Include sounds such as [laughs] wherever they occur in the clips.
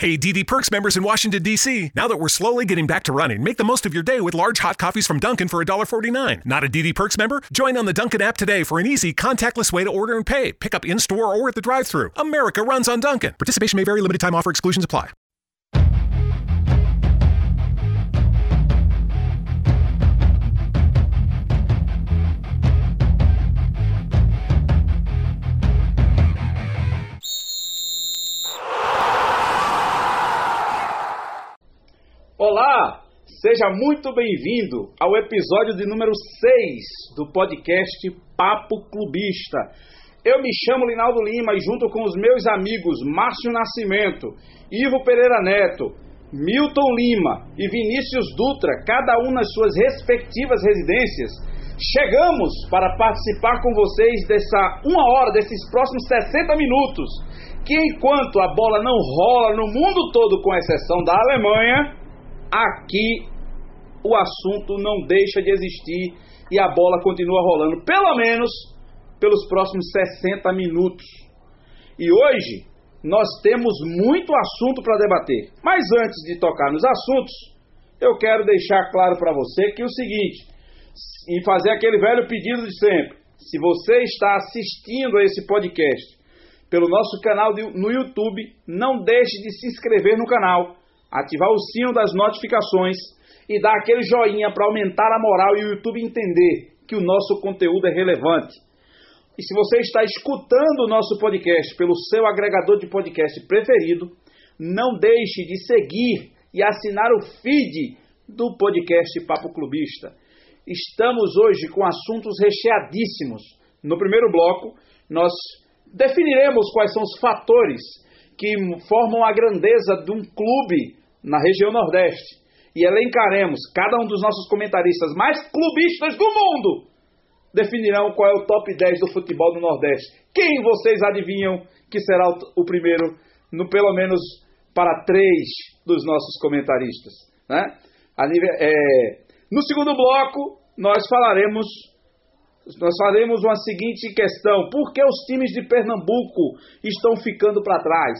Hey, DD Perks members in Washington, D.C. Now that we're slowly getting back to running, make the most of your day with large hot coffees from Dunkin' for $1.49. Not a DD Perks member? Join on the Dunkin' app today for an easy, contactless way to order and pay. Pick up in store or at the drive thru. America runs on Dunkin'. Participation may vary, limited time offer exclusions apply. Olá, seja muito bem-vindo ao episódio de número 6 do podcast Papo Clubista. Eu me chamo Linaldo Lima e junto com os meus amigos Márcio Nascimento, Ivo Pereira Neto, Milton Lima e Vinícius Dutra, cada um nas suas respectivas residências, chegamos para participar com vocês dessa uma hora, desses próximos 60 minutos, que enquanto a bola não rola no mundo todo, com exceção da Alemanha, aqui o assunto não deixa de existir e a bola continua rolando, pelo menos pelos próximos 60 minutos. E hoje nós temos muito assunto para debater. Mas antes de tocar nos assuntos, eu quero deixar claro para você que é o seguinte, e fazer aquele velho pedido de sempre. Se você está assistindo a esse podcast pelo nosso canal no YouTube, não deixe de se inscrever no canal ativar o sino das notificações e dar aquele joinha para aumentar a moral e o YouTube entender que o nosso conteúdo é relevante. E se você está escutando o nosso podcast pelo seu agregador de podcast preferido, não deixe de seguir e assinar o feed do podcast Papo Clubista. Estamos hoje com assuntos recheadíssimos. No primeiro bloco, nós definiremos quais são os fatores que formam a grandeza de um clube na região Nordeste e elencaremos cada um dos nossos comentaristas mais clubistas do mundo, definirão qual é o top 10 do futebol do Nordeste. Quem vocês adivinham que será o, primeiro, no pelo menos para três dos nossos comentaristas? Né? É, no segundo bloco, nós falaremos. Nós faremos uma seguinte questão: por que os times de Pernambuco estão ficando para trás?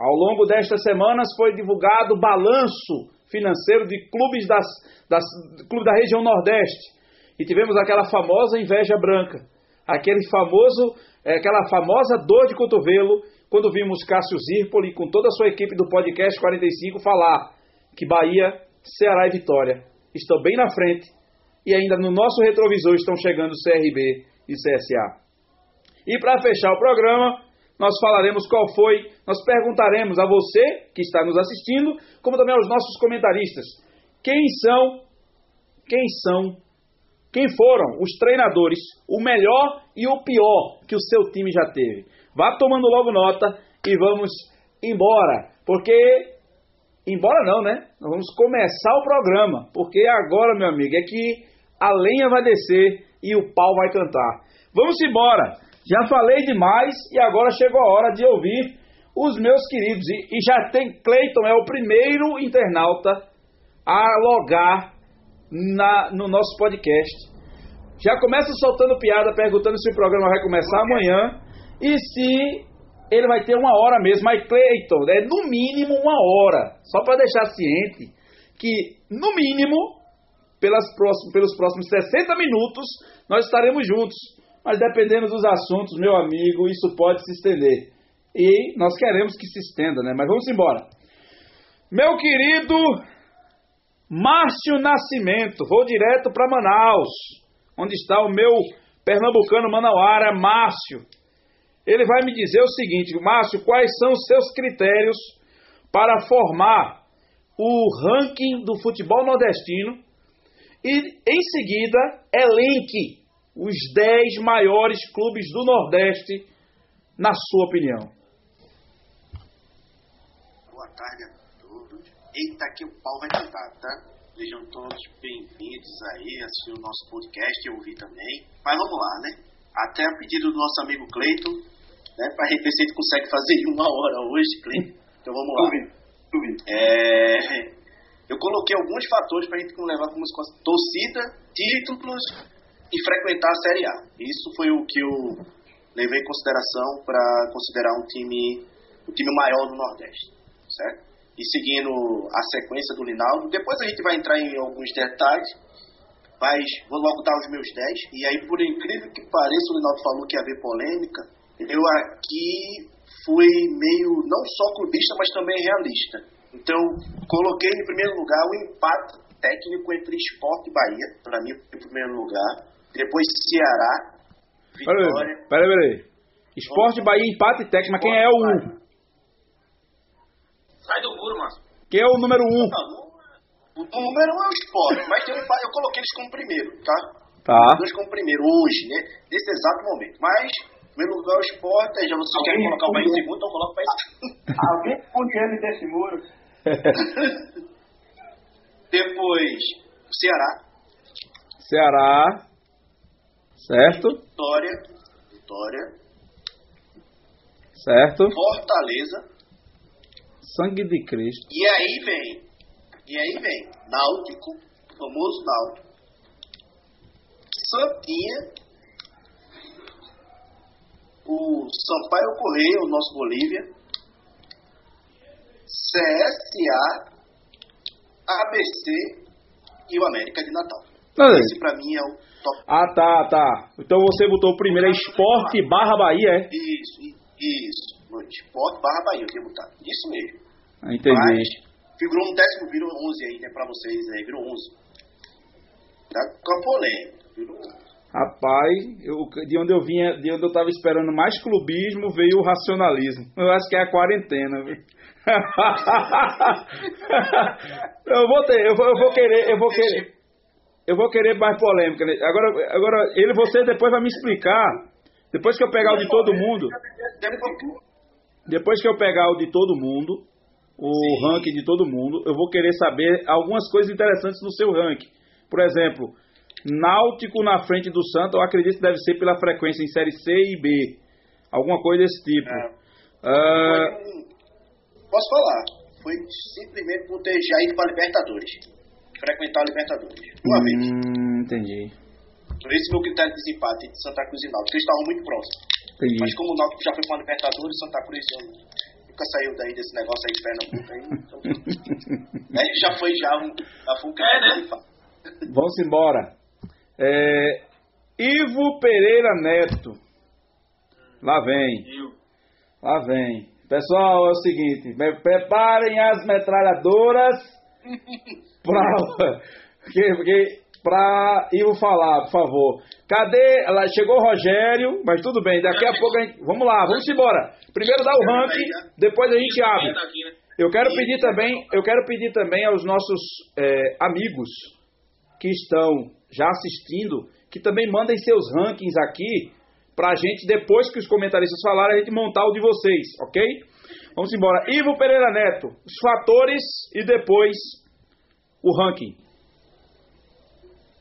Ao longo destas semanas foi divulgado o balanço financeiro de clubes das, das, clube da região Nordeste. E tivemos aquela famosa inveja branca, aquele famoso, é, aquela famosa dor de cotovelo quando vimos Cássio Zirpoli com toda a sua equipe do podcast 45 falar que Bahia, Ceará e Vitória estão bem na frente e ainda no nosso retrovisor estão chegando CRB e CSA. E para fechar o programa, nós falaremos qual foi, nós perguntaremos a você que está nos assistindo, como também aos nossos comentaristas, quem são, quem são, quem foram os treinadores, o melhor e o pior que o seu time já teve. Vá tomando logo nota e vamos embora, porque embora não, né? Nós vamos começar o programa, porque agora, meu amigo, é que a lenha vai descer e o pau vai cantar. Vamos embora. Já falei demais e agora chegou a hora de ouvir os meus queridos. E, e já tem Cleiton, é o primeiro internauta a logar na, no nosso podcast. Já começa soltando piada, perguntando se o programa vai começar amanhã e se ele vai ter uma hora mesmo. Mas Cleiton, é no mínimo uma hora. Só para deixar ciente que, no mínimo, pelas próximos, pelos próximos 60 minutos, nós estaremos juntos. Mas dependendo dos assuntos, meu amigo, isso pode se estender. E nós queremos que se estenda, né? Mas vamos embora. Meu querido Márcio Nascimento, vou direto para Manaus, onde está o meu pernambucano manauara, Márcio. Ele vai me dizer o seguinte, Márcio, quais são os seus critérios para formar o ranking do futebol nordestino e, em seguida, elenque os 10 maiores clubes do Nordeste, na sua opinião? Boa tarde a todos. Eita, que o pau vai cantar, tá? Sejam todos bem-vindos aí, assistir o nosso podcast, eu ouvi também. Mas vamos lá, né? Até a pedido do nosso amigo Cleiton, né? Para ver se ele consegue fazer em uma hora hoje, Cleiton. Então vamos lá. Duvido, É, eu coloquei alguns fatores para a gente levar como torcida, títulos e frequentar a Série A. Isso foi o que eu levei em consideração para considerar um time, um time maior do Nordeste. certo? E seguindo a sequência do Linaldo. Depois a gente vai entrar em alguns detalhes, mas vou logo dar os meus 10. E aí, por incrível que pareça, o Linaldo falou que ia haver polêmica. Eu aqui fui meio, não só clubista, mas também realista. Então, coloquei em primeiro lugar o empate técnico entre Esporte e Bahia, para mim, em primeiro lugar. Depois Ceará, Vitória. Peraí, peraí. Esporte, Bahia, empate técnico, mas quem é o 1? Um? Sai do muro, Márcio. Quem é o número 1? Um? o número 1 um é o esporte, mas tem um empate, eu coloquei eles como primeiro, tá? Tá. Os dois como primeiro, hoje, né? Nesse exato momento. Mas, em primeiro lugar, o esporte, já vocês querem colocar o Bahia em segundo, então coloca o Bahia [laughs] Alguém puxando desse muro. [laughs] Depois, o Ceará. Ceará. Certo? Vitória. Vitória. Certo. Fortaleza. Sangue de Cristo. E aí vem. E aí vem. Náutico. Famoso Náutico. Santinha. O Sampaio Correia, o nosso Bolívia. CSA. ABC e o América de Natal. Não, Esse pra mim é o top. Ah, tá, tá. Então você botou o primeiro é Esporte barra Bahia, é? Isso, isso. Esporte barra Bahia, eu tinha botado. Isso mesmo. Ah, entendi. Mas figurou um décimo, virou 11 aí, né, pra vocês aí, virou 11. Tá Campolém, virou 11. Rapaz, eu, de onde eu vinha, de onde eu tava esperando mais clubismo, veio o racionalismo. Eu acho que é a quarentena, viu? [laughs] eu vou ter, eu vou, eu vou querer, eu vou querer. Eu vou querer mais polêmica. Né? Agora, agora ele, você depois vai me explicar. Depois que eu pegar o de todo mundo. Depois que eu pegar o de todo mundo, o Sim. ranking de todo mundo, eu vou querer saber algumas coisas interessantes no seu ranking. Por exemplo, Náutico na frente do Santos, eu acredito que deve ser pela frequência em série C e B. Alguma coisa desse tipo. É. Uh... Posso falar? Foi simplesmente por ter já ido para Libertadores frequentar o Libertadores. Uma hum, vez. Entendi. Por esse meu critério de desempate entre Santa Cruz e Náutico, eles estavam muito próximos. Entendi. Mas como o Náutico já foi para o Libertadores, Santa Cruz nunca saiu daí desse negócio aí de Pernambuco aí. Então, aí [laughs] já foi já um, já foi um é, né? Vamos embora. É, Ivo Pereira Neto. Lá vem. Lá vem. Pessoal, é o seguinte, preparem as metralhadoras [laughs] pra, porque, pra Ivo falar, por favor. Cadê? Ela chegou o Rogério, mas tudo bem, daqui a pouco a gente. Vamos lá, vamos embora. Primeiro dá o ranking, depois a gente abre. Eu quero pedir também, eu quero pedir também aos nossos é, amigos que estão já assistindo, que também mandem seus rankings aqui pra gente, depois que os comentaristas falarem, a gente montar o de vocês, ok? Vamos embora. Ivo Pereira Neto, os fatores e depois o ranking.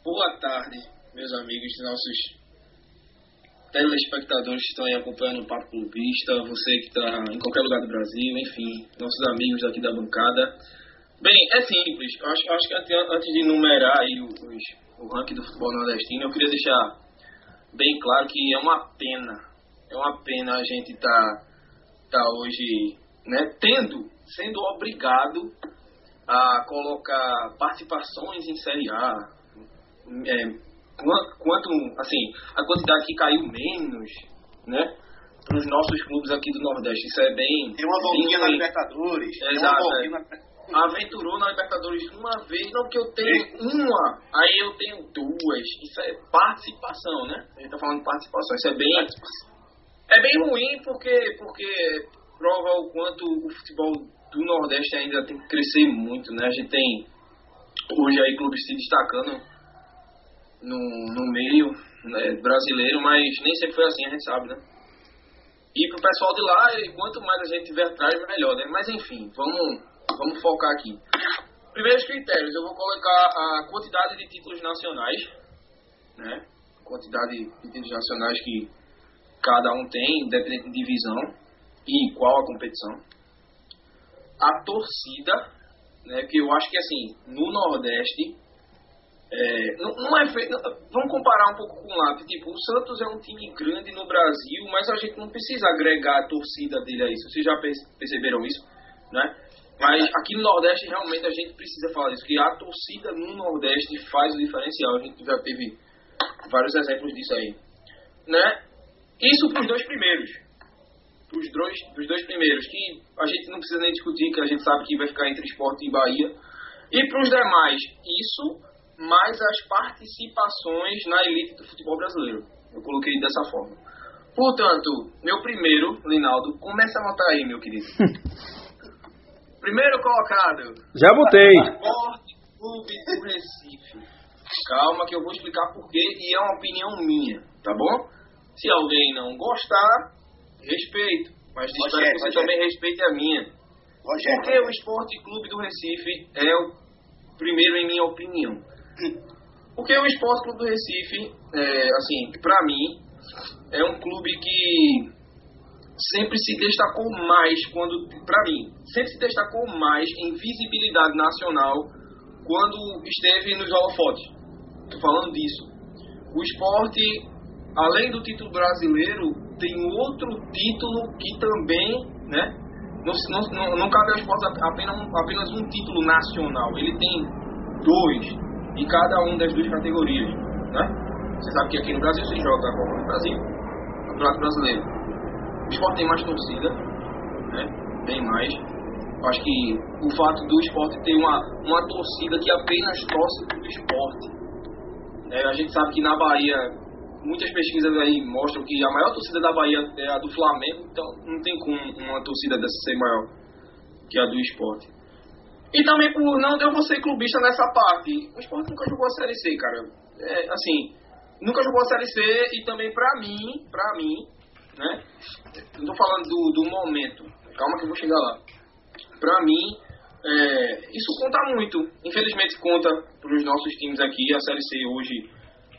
Boa tarde, meus amigos, nossos telespectadores que estão aí acompanhando o Papo Clubista, você que está em qualquer lugar do Brasil, enfim, nossos amigos aqui da bancada. Bem, é simples. Eu acho, acho que antes de numerar aí os, o ranking do futebol nordestino, eu queria deixar bem claro que é uma pena, é uma pena a gente estar tá, tá hoje né, tendo, sendo obrigado a colocar participações em Série A, é, quanto, assim, a quantidade que caiu menos, né? Para os nossos clubes aqui do Nordeste. Isso é bem. Tem uma voltinha na Libertadores. Exato. É. Aventurou na Libertadores uma vez, não que eu tenho uma, aí eu tenho duas. Isso é participação, né? A gente tá falando de participação. Isso é bem. É bem ruim porque, porque prova o quanto o futebol do Nordeste ainda tem que crescer muito, né? A gente tem hoje aí clubes se destacando no, no meio né, brasileiro, mas nem sempre foi assim, a gente sabe, né? E pro pessoal de lá, quanto mais a gente tiver atrás, melhor, né? Mas enfim, vamos, vamos focar aqui. Primeiros critérios, eu vou colocar a quantidade de títulos nacionais, né? Quantidade de títulos nacionais que cada um tem, independente de divisão e qual a competição a torcida, né, que eu acho que assim, no Nordeste, é, não, não, é feito, vamos comparar um pouco com lá, tipo, o Santos é um time grande no Brasil, mas a gente não precisa agregar a torcida dele a isso, vocês já perceberam isso, né? Mas aqui no Nordeste, realmente, a gente precisa falar isso, que a torcida no Nordeste faz o diferencial. A gente já teve vários exemplos disso aí. Né? Isso para os dois primeiros. Para os dois, pros dois primeiros, que a gente não precisa nem discutir, que a gente sabe que vai ficar entre esporte e Bahia. E para os demais, isso mais as participações na elite do futebol brasileiro. Eu coloquei dessa forma. Portanto, meu primeiro, Linaldo, começa a anotar aí, meu querido. [laughs] primeiro colocado. Já botei. Esporte Clube do Recife. Calma que eu vou explicar porquê e é uma opinião minha, tá bom? Se alguém não gostar, respeito. Mas espero Rogério, que você também respeite a minha. Rogério. Porque o Esporte Clube do Recife é o primeiro em minha opinião. Porque o Esporte Clube do Recife, é, assim, pra mim, é um clube que sempre se destacou mais quando, pra mim, sempre se destacou mais em visibilidade nacional quando esteve nos holofotes. Tô falando disso. O esporte, além do título brasileiro, tem outro título que também, né? Não, não, não, cabe ao esporte apenas apenas um título nacional. Ele tem dois em cada uma das duas categorias, né? Você sabe que aqui no Brasil se joga a Copa do Brasil, o Campeonato Brasileiro. O esporte tem mais torcida, né? Tem mais. Acho que o fato do esporte ter uma, uma torcida que apenas torce pro esporte. É, a gente sabe que na Bahia, muitas pesquisas aí mostram que a maior torcida da Bahia é a do Flamengo, então não tem como uma torcida dessa ser maior que a do esporte. E também por não eu ser clubista nessa parte. O esporte nunca jogou a Série C, cara. É, assim, nunca jogou a Série C e também pra mim, pra mim, né? Não tô falando do, do momento. Calma que eu vou chegar lá. Pra mim, é, isso conta muito. Infelizmente conta pros nossos times aqui. A Série C hoje,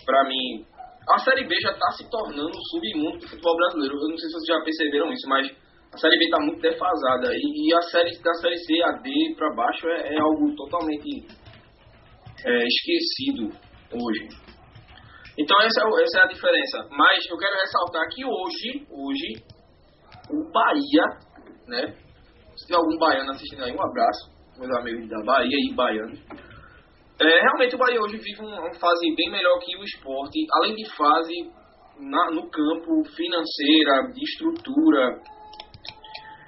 pra mim, a Série B já tá se tornando o submundo do futebol brasileiro. Eu não sei se vocês já perceberam isso, mas a Série B tá muito defasada. E, e a série da Série C, a D pra baixo, é, é algo totalmente é, esquecido hoje. Então essa é, essa é a diferença. Mas eu quero ressaltar que hoje, hoje, o Bahia, né? Se tem algum baiano assistindo aí, um abraço, meus amigos da Bahia e baianos. É, realmente o Bahia hoje vive uma fase bem melhor que o esporte, além de fase na- no campo financeira, de estrutura.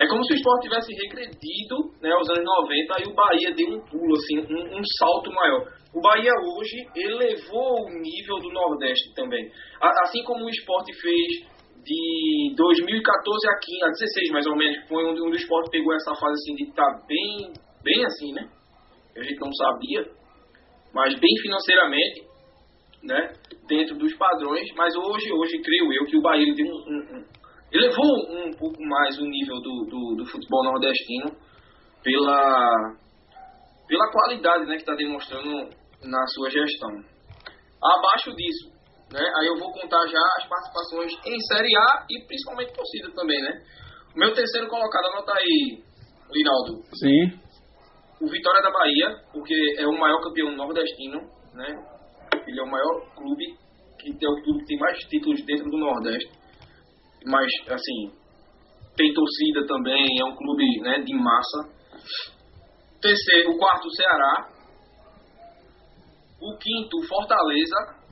É como se o esporte tivesse regredido né, aos anos 90 e o Bahia deu um pulo, assim, um, um salto maior. O Bahia hoje elevou o nível do Nordeste também. A- assim como o esporte fez de 2014 a 15, a 16 mais ou menos, foi onde, onde o esporte pegou essa fase assim de estar bem, bem assim, né? A gente não sabia, mas bem financeiramente, né? Dentro dos padrões, mas hoje, hoje creio eu que o Bahia deu um, um- um- elevou um pouco mais o nível do, do, do futebol nordestino pela, pela qualidade né, que está demonstrando na sua gestão. Abaixo disso, né, aí eu vou contar já as participações em Série A e principalmente torcida também, né? O meu terceiro colocado, anota aí, Linaldo, Sim. O Vitória da Bahia, porque é o maior campeão nordestino, né? Ele é o maior clube que tem o clube que tem mais títulos dentro do Nordeste. Mas assim, tem torcida também, é um clube, né, de massa. Terceiro, o quarto Ceará. O quinto Fortaleza.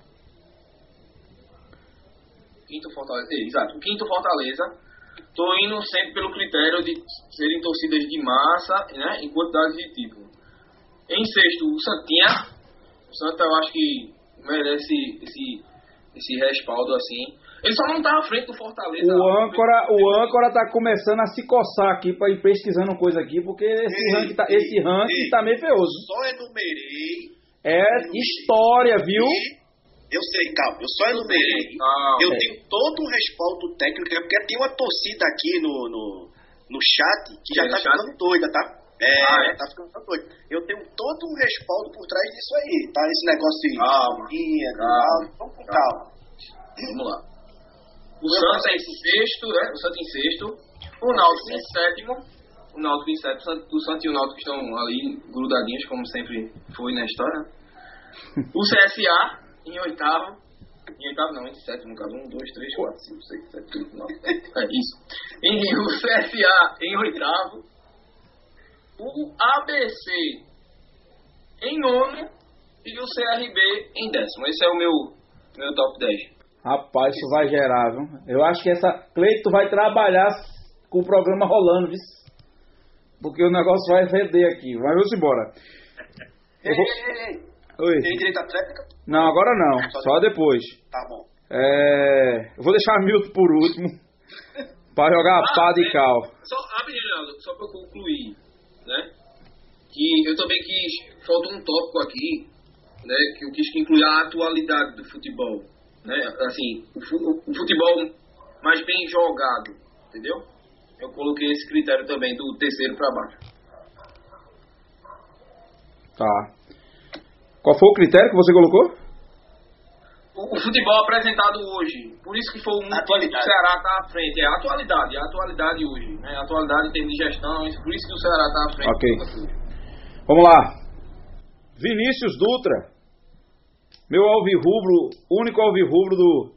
Quinto Fortaleza, é, exato, o quinto Fortaleza. Tô indo sempre pelo critério de serem torcidas de massa, né, em quantidade de título. Em sexto, o Santinha. O Santa eu acho que merece esse, esse respaldo assim. Ele só não tá à frente do Fortaleza. O âncora, o âncora tá começando a se coçar aqui para ir pesquisando coisa aqui, porque esse Ei, ranking tá, ei, esse ranking ei. tá meio feioso. Só enumerei. É história, viu? Eu sei, calma, eu só enumerei. Eu é. tenho todo um respaldo técnico, é porque tem uma torcida aqui no, no, no chat que já É, tá ficando doida, tá? É, Ah, é? tá ficando doida. Eu tenho todo um respaldo por trás disso aí, tá? Esse negócio de Calma, linha, calma, vamos com calma. Vamos lá. O Santa em sexto, né? O Santa em sexto. O Náutico em sétimo. O Náutico em sétimo. O Santa e o Náutico estão ali grudadinhos, como sempre foi na história. O CSA em oitavo. Em oitavo não, em sétimo, caso. Um, dois, três, quatro, cinco, seis, sete, oito, nove. É isso. E o CSA em oitavo. o ABC em nono e o CRB em décimo. Esse é o meu, meu top 10. Rapaz, isso vai gerar, viu? Eu acho que essa Cleito vai trabalhar com o programa rolando, viu? Porque o negócio vai vender aqui. Mas vamos embora. Ei, vou... Oi. Tem direito à tréplica? Não, agora não. Só, só depois. Tá bom. É... Eu vou deixar Milton por último. [laughs] para jogar a ah, pá de é, cal. Só, rapidinho, só para concluir, né? Que eu também quis. Falta um tópico aqui, né? Que eu quis incluir a atualidade do futebol. Né? Assim, o, o futebol mais bem jogado, entendeu? Eu coloquei esse critério também do terceiro para baixo. Tá. Qual foi o critério que você colocou? O, o futebol apresentado hoje. Por isso que foi o motivo do Ceará estar tá à frente. É a atualidade, é a atualidade hoje. Né? A atualidade em termos de gestão, por isso que o Ceará está à frente. Ok. Vamos lá. Vinícius Dutra. Meu alvirrubro, único alvirrubro do,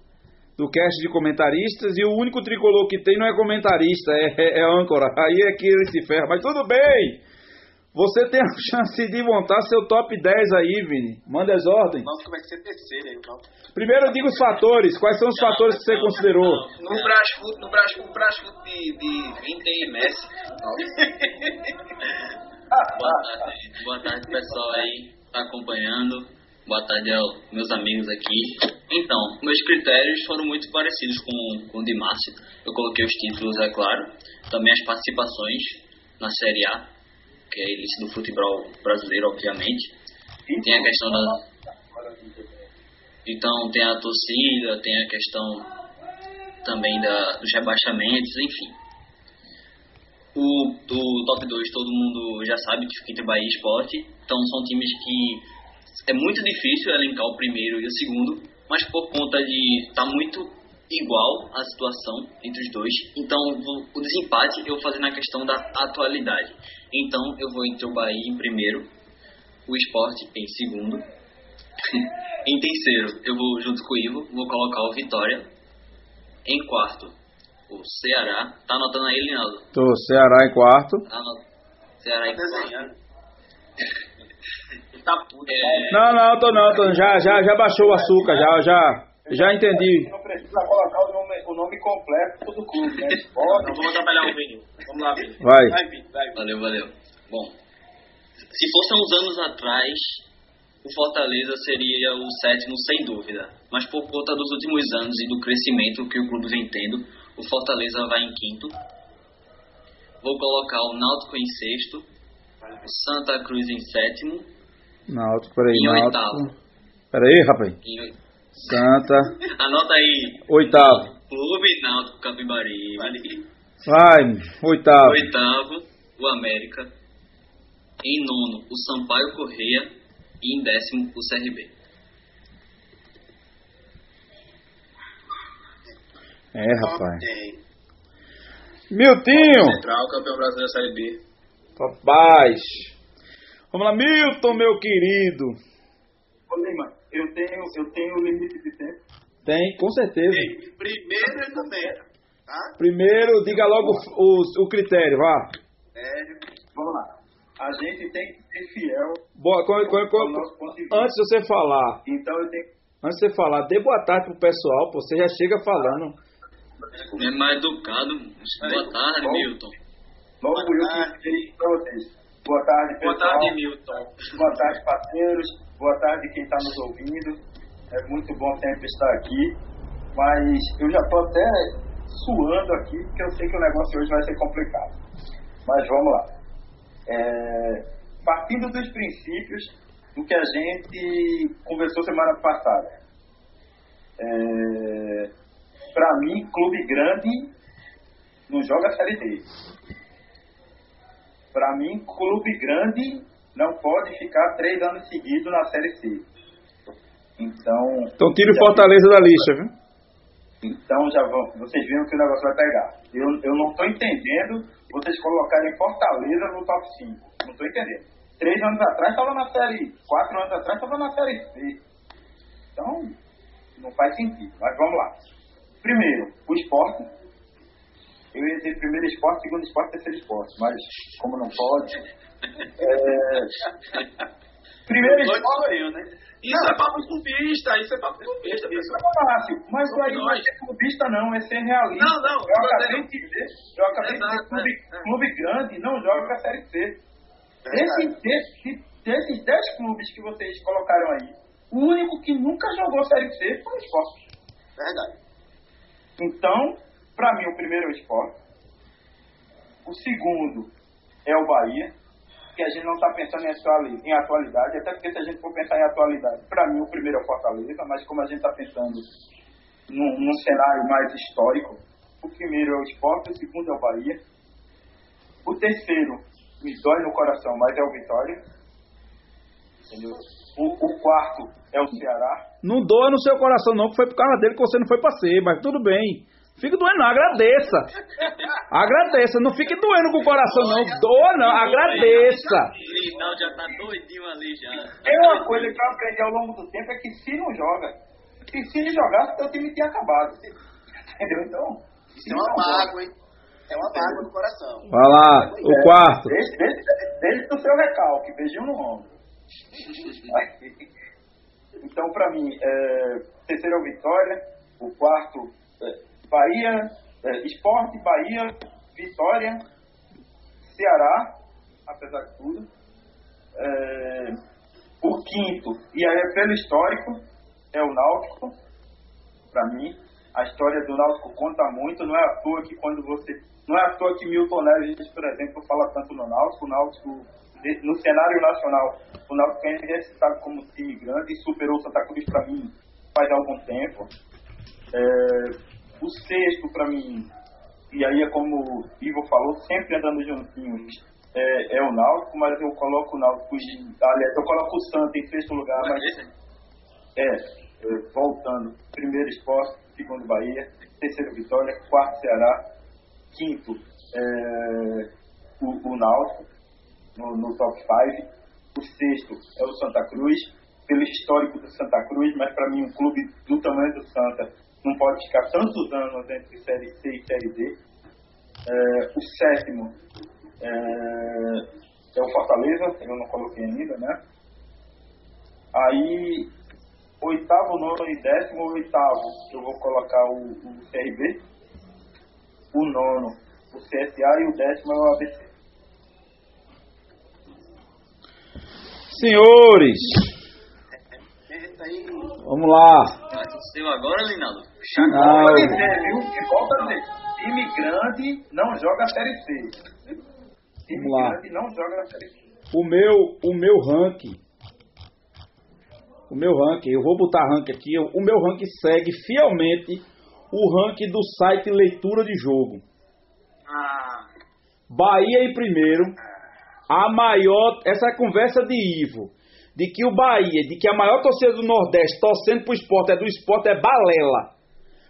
do cast de comentaristas e o único tricolor que tem não é comentarista, é, é, é âncora. Aí é que ele se ferra. Mas tudo bem! Você tem a chance de montar seu top 10 aí, Vini. Manda as ordens. Nossa, como é que você terceiro aí, então? Primeiro diga os fatores. Quais são os não, fatores que você não, considerou? Não. No Brasfoot, no Brasfoot, no Brasfoot de, de 20 tem Messi. boa tarde, boa tarde pessoal aí, tá acompanhando. Boa tarde aos meus amigos aqui. Então, meus critérios foram muito parecidos com, com o de Márcio. Eu coloquei os títulos, é claro, também as participações na Série A, que é elite do futebol brasileiro, obviamente. Tem a questão da. Então, tem a torcida, tem a questão também da, dos rebaixamentos, enfim. O, o top 2 todo mundo já sabe que fica entre Bahia Esporte. Então, são times que é muito difícil elencar o primeiro e o segundo, mas por conta de estar tá muito igual a situação entre os dois, então o desempate eu vou fazer na questão da atualidade. Então eu vou entre o Bahia em primeiro, o esporte em segundo. [laughs] em terceiro, eu vou junto com o Ivo, vou colocar o Vitória. Em quarto, o Ceará. Tá anotando aí, Linaldo? Tô, Ceará em quarto. Anot... Ceará em quarto. tá [laughs] puto. É... Não, não, tô não, tô, já, já, já baixou o açúcar, já, já, já entendi. Não precisa colocar o nome, o nome completo do clube, né? Pode. Não, vamos atrapalhar o Vini. Vamos lá, Vini. Vai. Vai, Vini, vai. Valeu, valeu. Bom, se fosse uns anos atrás, o Fortaleza seria o sétimo sem dúvida. Mas por conta dos últimos anos e do crescimento que o clube vem tendo, o Fortaleza vai em quinto. Vou colocar o Náutico em sexto, o Santa Cruz em sétimo. Náutico, peraí, em Náutico. oitavo. Peraí, rapaz. Em... Santa. Anota aí. Oitavo. Clube Náutico Capibari. Vai, oitavo. Oitavo, o América. Em nono, o Sampaio Correia. E em décimo, o CRB. É, rapaz. Miltinho! Central, campeão brasileiro Série B. Rapaz! Vamos lá, Milton, meu querido. Ô, Lima, eu tenho, eu tenho limite de tempo. Tem, com certeza. Tem. Primeiro ele também, tá? Primeiro, diga logo o, o critério, vá. É, vamos lá. A gente tem que ser fiel Boa, com, com, com, Antes de você falar. Então eu tenho Antes de você falar, dê boa tarde pro pessoal, pô, você já chega falando. É mais educado. Boa tarde, Milton. Logo eu que para vocês. Boa tarde, pessoal. Boa tarde, Milton. Boa tarde, parceiros. Boa tarde, quem está nos ouvindo. É muito bom sempre estar aqui. Mas eu já estou até suando aqui, porque eu sei que o negócio hoje vai ser complicado. Mas vamos lá. É, partindo dos princípios do que a gente conversou semana passada. É, para mim, clube grande não joga Série D. Para mim, clube grande não pode ficar três anos seguidos na Série C. Então. Então tira o Fortaleza da lista, viu? Então já vão, vocês viram que o negócio vai pegar. Eu, eu não estou entendendo vocês colocarem Fortaleza no top 5. Não estou entendendo. Três anos atrás estava na série. Quatro anos atrás estava na série C. Então, não faz sentido. Mas vamos lá. Primeiro, o esporte. Eu ia dizer primeiro esporte, segundo esporte, terceiro esporte, mas como não pode. É... Primeiro esporte. Eu, né? Isso não. é papo clubista, isso é papo clubista. Isso é fácil, mas o aí não é ser clubista, não, é ser realista. Não, não. Eu acabei de dizer, eu acabei Exato, de dizer, clube, é, é. clube grande não joga a Série C. Esse, desse, desses 10 clubes que vocês colocaram aí, o único que nunca jogou Série C foi o esporte. Verdade. Então, para mim, o primeiro é o esporte. O segundo é o Bahia, que a gente não está pensando em atualidade, até porque se a gente for pensar em atualidade, para mim o primeiro é o Fortaleza, mas como a gente está pensando num, num, cenário mais histórico, o primeiro é o esporte, o segundo é o Bahia. O terceiro me dói no coração, mas é o Vitória. O, o, quarto é o Ceará. Não doa no seu coração, não, que foi por causa dele que você não foi pra ser, mas tudo bem. Fique doendo, não, agradeça. Agradeça, não fique doendo com o coração, não. Doa, não, agradeça. Não, já tá doidinho ali já. É uma coisa que eu aprendi ao longo do tempo é que se não joga, se, se ele jogasse, seu time tinha acabado. Entendeu? Então. Isso é uma mágoa, hein? É uma mágoa no coração. Vai lá, o quarto. Desde, desde, desde o seu recalque, beijinho no ombro. [laughs] então, para mim, é, terceiro é o Vitória, o quarto é, Bahia, é, Esporte, Bahia, Vitória, Ceará, apesar de tudo. É, o quinto, e aí é pelo histórico, é o Náutico, para mim. A história do Náutico conta muito, não é à toa que quando você. Não é à toa que Milton Neves, por exemplo, fala tanto no Náutico. O Náutico, no cenário nacional, o Náutico ainda é citado como time grande e superou o Santa Cruz para mim faz algum tempo. É, o sexto, para mim, e aí é como o Ivo falou, sempre andando juntinhos, é, é o Náutico, mas eu coloco o Náutico, aliás, eu coloco o Santa em sexto lugar, mas é, é, voltando, primeiro esporte, segundo Bahia, terceiro Vitória, quarto Ceará, quinto é, o, o Náutico, no, no top 5, o sexto é o Santa Cruz, pelo histórico do Santa Cruz, mas para mim um clube do tamanho do Santa não pode ficar tantos anos entre Série C e Série D. É, o sétimo é, é, o Fortaleza, eu não coloquei ainda, né? Aí, oitavo, nono e décimo, oitavo, eu vou colocar o, o CRB, o nono, o CSA e o décimo é o ABC. Senhores, vamos lá. Aconteceu agora, Linaldo? Chacal vai dizer, viu? E volta a dizer, time grande não joga a Série C. Time Vamos grande lá. não joga na Série C. O meu, o meu ranking, o meu ranking, eu vou botar ranking aqui, o meu ranking segue fielmente o ranking do site Leitura de Jogo. Ah. Bahia em primeiro, a maior, essa é conversa de Ivo, de que o Bahia, de que a maior torcida do Nordeste torcendo pro esporte é do esporte é balela.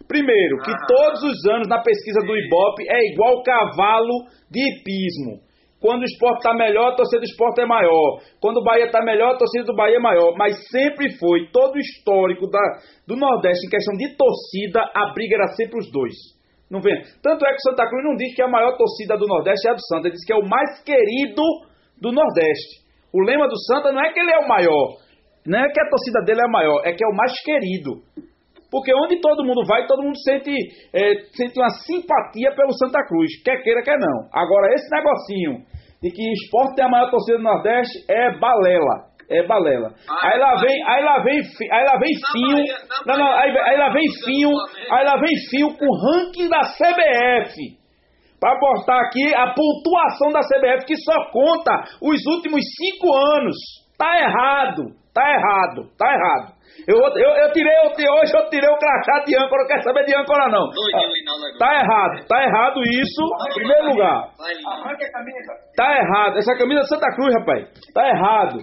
Primeiro, que ah. todos os anos na pesquisa do Ibope é igual cavalo de hipismo. Quando o esporte está melhor, a torcida do esporte é maior. Quando o Bahia está melhor, a torcida do Bahia é maior. Mas sempre foi, todo o histórico da, do Nordeste, em questão de torcida, a briga era sempre os dois. Não vem? Tanto é que o Santa Cruz não diz que a maior torcida do Nordeste é a do Santa, ele diz que é o mais querido do Nordeste. O lema do Santa não é que ele é o maior, não é que a torcida dele é a maior, é que é o mais querido. Porque onde todo mundo vai, todo mundo sente, é, sente uma simpatia pelo Santa Cruz, quer queira, quer não. Agora, esse negocinho de que esporte tem a maior torcida do Nordeste é balela. É balela. aí lá vem, aí lá vem, aí lá vem fio. Não, não, aí, aí lá vem fio, aí lá vem fio com o ranking da CBF. Para botar aqui a pontuação da CBF que só conta os últimos cinco anos. Tá errado, tá errado, tá errado. Eu, eu, eu tirei, eu, hoje eu tirei o crachá de âncora, não quero saber de âncora não. Tá errado, tá errado isso, em primeiro lugar. Tá errado, essa camisa é Santa Cruz, rapaz. Tá errado.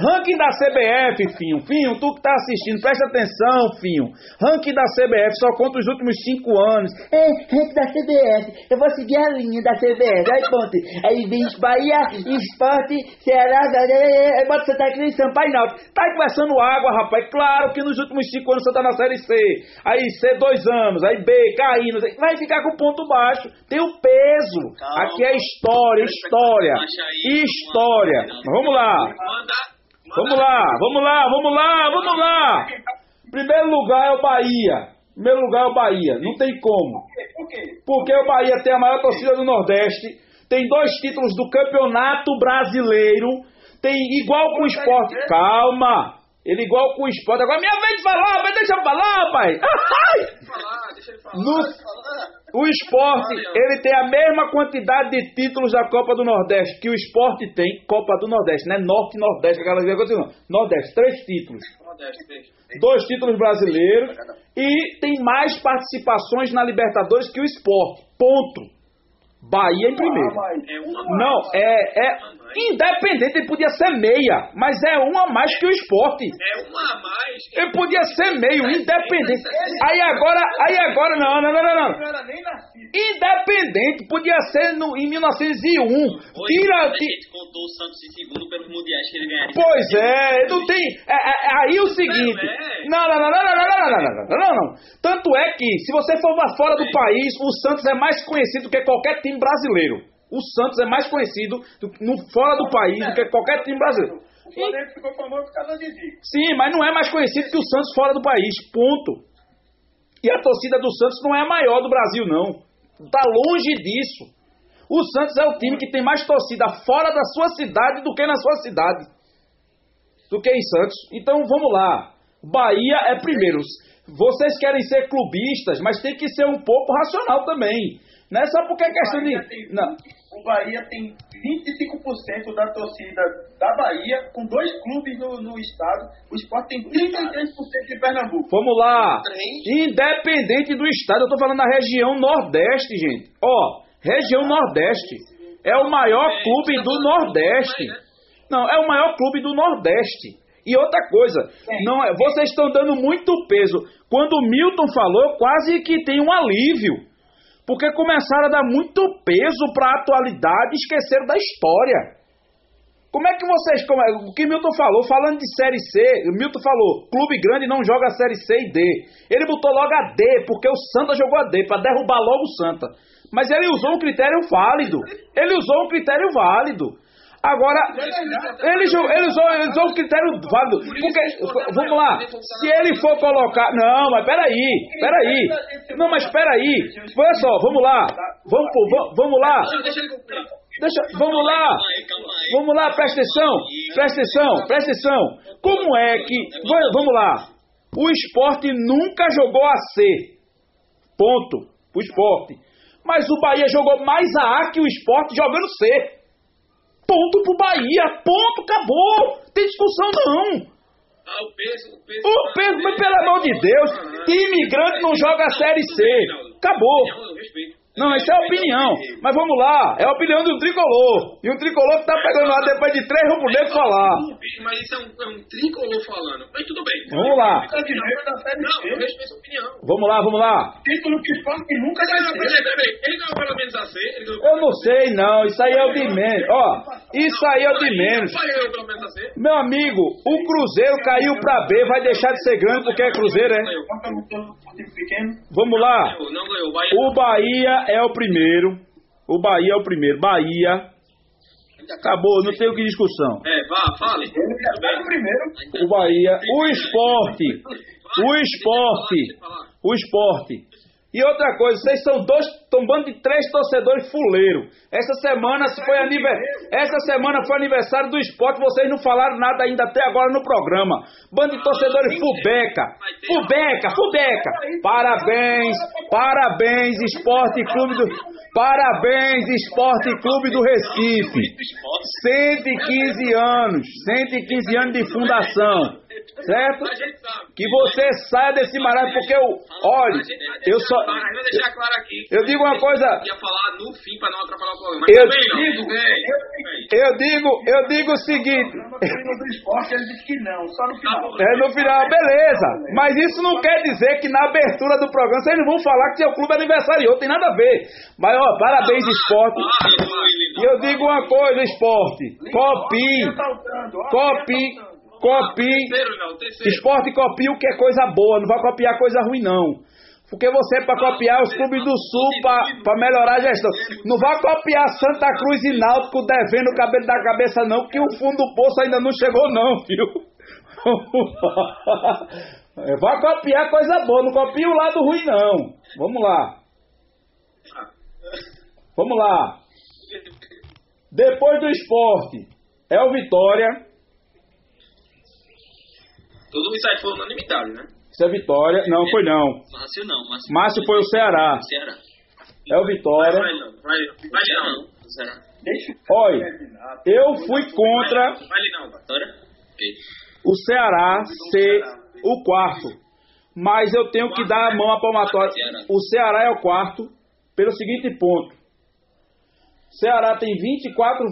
Ranking da CBF, Finho. Finho, tu que tá assistindo, presta atenção, Finho. Ranking da CBF só conta os últimos cinco anos. É, ranking da CBF. Eu vou seguir a linha da CBF. Aí, ponte. Aí vem Bahia, Esporte, Ceará, aí bota Santa Cruz, Sampaio Náutico. Tá conversando água, rapaz. Claro que nos últimos cinco anos você está na Série C. Aí C, dois anos. Aí B, caindo. Vai ficar com ponto baixo. Tem o peso. Calma. Aqui é história, história. Aí, História. vamos lá. Vamos lá. Vamos lá, vamos lá, vamos lá, vamos lá. Primeiro lugar é o Bahia. Primeiro lugar é o Bahia. Não tem como. Porque o Bahia tem a maior torcida do Nordeste, tem dois títulos do Campeonato Brasileiro, tem igual com o esporte. Calma! Ele igual com o esporte. Agora minha vez de falar, mas deixa eu falar, pai! Ai! Deixa ele falar, deixa ele falar. No- o esporte, ele tem a mesma quantidade de títulos da Copa do Nordeste que o esporte tem, Copa do Nordeste, não é Norte e Nordeste, aquela coisa não. Nordeste, três títulos. Dois títulos brasileiros e tem mais participações na Libertadores que o esporte. Ponto. Bahia em primeiro. Ah, mas É uma Não, é, é independente, ele podia ser meia, mas é um a mais que o esporte. É uma a mais. Ele podia ser meio, independente. Aí agora, aí agora, não, não, não, não, não. Independente, podia ser no, em 1901. Hoje, Tira, a ti- gente contou o Santos em segundo pelos mundiais que ele ganharia. Pois é, não tem. é, é, é, aí o seguinte. Não, não, não, não, não, não, não, não, não, não, não, não. Tanto é que, se você for fora do país, o Santos é mais conhecido que qualquer time brasileiro. O Santos é mais conhecido do- no, fora do país do que qualquer time brasileiro. O Flamengo ficou famoso por causa de. Sim, mas não é mais conhecido que o Santos fora do país. Ponto. E a torcida do Santos não é a maior do Brasil, não. Tá longe disso. O Santos é o time que tem mais torcida fora da sua cidade do que na sua cidade. Do que em Santos. Então vamos lá. Bahia é primeiro. Vocês querem ser clubistas, mas tem que ser um pouco racional também. Não é só porque é questão de. Bahia tem- Não. O Bahia tem 25% da torcida da Bahia, com dois clubes no, no estado. O Sport tem 33% de Pernambuco. Vamos lá. Independente do estado, eu tô falando da região Nordeste, gente. Ó, região Nordeste. É o maior clube do Nordeste. Não, é o maior clube do Nordeste. E outra coisa, não é, vocês estão dando muito peso. Quando o Milton falou, quase que tem um alívio. Porque começaram a dar muito peso para a atualidade e esqueceram da história. Como é que vocês. Como é, o que Milton falou, falando de Série C, Milton falou: clube grande não joga Série C e D. Ele botou logo a D, porque o Santa jogou a D, para derrubar logo o Santa. Mas ele usou um critério válido. Ele usou um critério válido. Agora, ele, ju- ele usou, ele usou um critério válido. Porque, vamos lá, se ele for colocar. Não, mas peraí, peraí. Não, mas peraí. Olha só, vamos lá. Vamos, vamos, vamos lá. Deixa vamos lá. Vamos lá, presta atenção, presta atenção, presta atenção. Como é que. va- Vamos lá. O esporte nunca jogou a C. Ponto. O esporte. Mas o Bahia jogou mais a A que o esporte jogando C. Ponto pro Bahia. Ponto, acabou. Tem discussão não. Ah, o peso, o peso. O peso, mas pelo amor de Deus, time grande não joga a Série C. Acabou. Não, isso é opinião. Mas vamos lá, é a opinião do tricolor. E o tricolor que tá pegando lá depois de três rubro-negros falar. Mas isso é um, é um tricolor falando. Mas tudo bem. Vamos lá, de meio da Série Não, eu respeito a opinião. vamos lá, vamos lá. Título que o Sport nunca vai peraí. Ele ganhou pelo menos a C. Eu não sei não, isso aí é o de menos. Ó, isso aí é o de menos. Só ele ganhou pelo menos a C. Meu amigo, o Cruzeiro caiu pra B, vai deixar de ser grande porque é Cruzeiro, é? Vamos lá. O Bahia é o primeiro. O Bahia é o primeiro. Bahia. Acabou, não tem o que discussão. É, vá, fale. Ele já tá primeiro. O Bahia. O esporte. O esporte. o esporte. E outra coisa, vocês são dois, estão um bando de três torcedores fuleiro. Essa semana se foi aniversário, essa semana foi aniversário do esporte, vocês não falaram nada ainda até agora no programa. Bando de torcedores fubeca, fubeca, fubeca. Parabéns, parabéns Esporte Clube do Parabéns Esporte Clube do Recife. 115 anos, 115 anos de fundação. Certo? Que você saia desse marasmo, porque eu, olha, eu só, eu digo uma coisa, ia falar no fim pra não atrapalhar o programa. Eu digo- eu digo, eu digo o seguinte, No treino do esporte ele disse que não, só no final. é no final, beleza, mas isso não quer dizer que na abertura do programa vocês não vão falar que seu clube aniversariou, tem nada a ver. Mas ó, parabéns esporte. E eu digo uma coisa, esporte, copie, copie, copie. Terceiro, não, terceiro. Esporte copia o que é coisa boa, não vai copiar coisa ruim, não. Porque você é pra copiar os clubes do Sul pra melhorar a gestão. Não vai copiar Santa Cruz e Náutico devendo o cabelo da cabeça, não, que o fundo do poço ainda não chegou, não, viu? [laughs] Vai copiar coisa boa, não copia o lado ruim, não. Vamos lá. Vamos lá. Depois do esporte, é o Vitória. Todo isso aí foi unanimidade, né? Isso é Vitória. Não, foi não. Márcio não. Márcio, Márcio foi o Ceará. Ceará. É o Vitória. Vai não, vai, vai Ceará não. Olha, eu fui contra o Ceará ser o quarto. Mas eu tenho que dar a mão à palmatória. O Ceará é o quarto pelo seguinte ponto. Ceará tem 24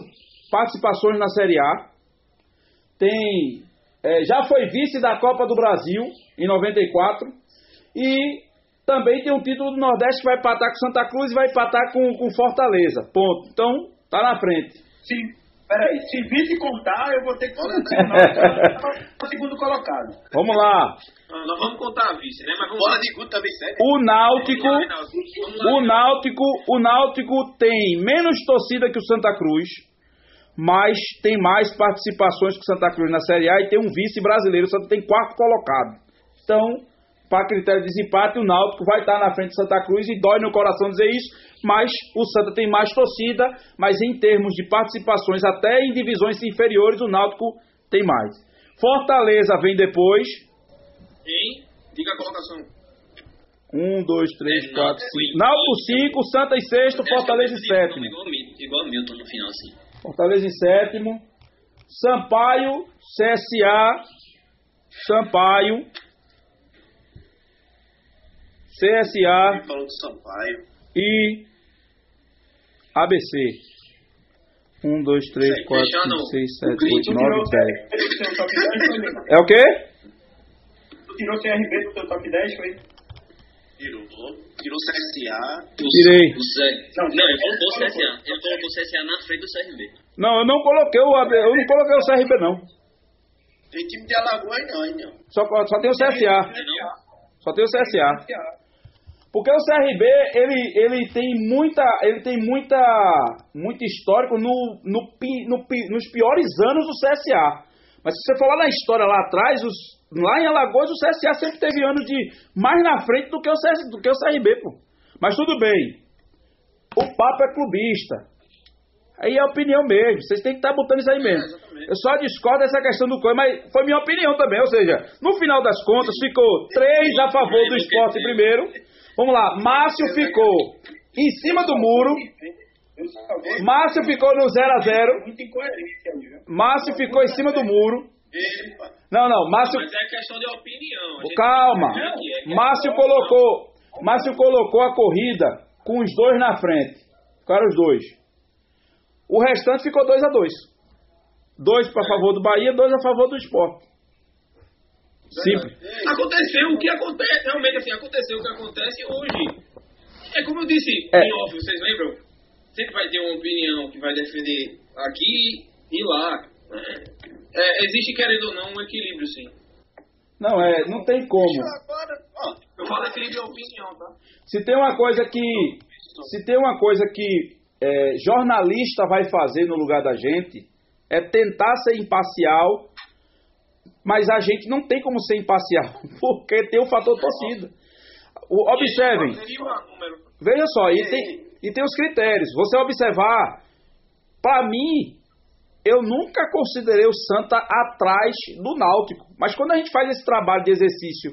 participações na Série A. Tem, é, já foi vice da Copa do Brasil em 94. E também tem um título do Nordeste que vai empatar com Santa Cruz e vai empatar com, com Fortaleza. Ponto. Então, tá na frente. Se, peraí, se vice contar, eu vou ter que contar o [laughs] segundo colocado. Vamos lá. Nós vamos contar a vice, né? Mas vamos Bola de guto também serve. O Náutico, lá. o Náutico, o Náutico tem menos torcida que o Santa Cruz, mas tem mais participações que o Santa Cruz na Série A e tem um vice brasileiro. O Santa tem quarto colocado. Então, para critério de desempate, o Náutico vai estar na frente do Santa Cruz e dói no coração dizer isso, mas o Santa tem mais torcida, mas em termos de participações até em divisões inferiores, o Náutico tem mais. Fortaleza vem depois. Hein? Diga a colocação. Um, dois, três, É, quatro, Náutico cinco. e- Náutico cinco, Santa em sexto, Fortaleza em sétimo. Igual Milton no final, assim. Fortaleza em sétimo. Sampaio, CSA, Sampaio, CSA Falou do Sampaio. e ABC. Um, dois, três, Sei, quatro, fechando. cinco, seis, sete, Tu oito, tirou nove, o dez. CRB do seu top 10, foi, Milton? É o quê? Tu tirou o CRB do seu top 10, foi? Tirou. Tirou CSA. Tirei. Não, Não, ele colocou o colocou. CSA. Ele colocou o CSA na frente do CRB. Não, eu não coloquei o AB, eu não coloquei o CRB não. Tem time de Alagoas não, hein, não. Só, só tem o CSA. Só tem o CSA. Porque o CRB, ele, ele tem muita, ele tem muita, muito histórico no, no, no nos piores anos do CSA. Mas se você lá na história lá atrás, os, lá em Alagoas o CSA sempre teve anos de mais na frente do que o, CS, do que o CRB, pô. Mas tudo bem. O papo é clubista. Aí é opinião mesmo. Vocês têm que estar botando isso aí mesmo. Eu só discordo dessa questão do coisa, mas foi minha opinião também. Ou seja, no final das contas, ficou três a favor do esporte primeiro. Vamos lá, Márcio ficou em cima do muro. Márcio ficou no 0 a 0 Muita incoerência aí, viu? Márcio ficou em cima do muro. Não, não, Márcio. Mas é questão de opinião. Calma. é que- Márcio colocou. Márcio colocou a corrida com os dois na frente. Ficaram os dois. O restante ficou 2 a 2 Dois para favor do Bahia, dois a favor do esporte. Simples. Aconteceu o que acontece, realmente assim, aconteceu o que acontece hoje. É como eu disse É. em off, vocês lembram? Sempre vai ter uma opinião que vai defender aqui e lá. É, existe, querendo ou não, um equilíbrio, sim. Não, é, não tem como. Agora, ó. Eu falo equilíbrio de opinião, tá? Se tem uma coisa que. Se tem uma coisa que é, jornalista vai fazer no lugar da gente, é tentar ser imparcial, mas a gente não tem como ser imparcial, [laughs] porque tem o fator torcida. O- observem, veja só, e tem, e tem os critérios. Você observar, para mim, eu nunca considerei o Santa atrás do Náutico. Mas quando a gente faz esse trabalho de exercício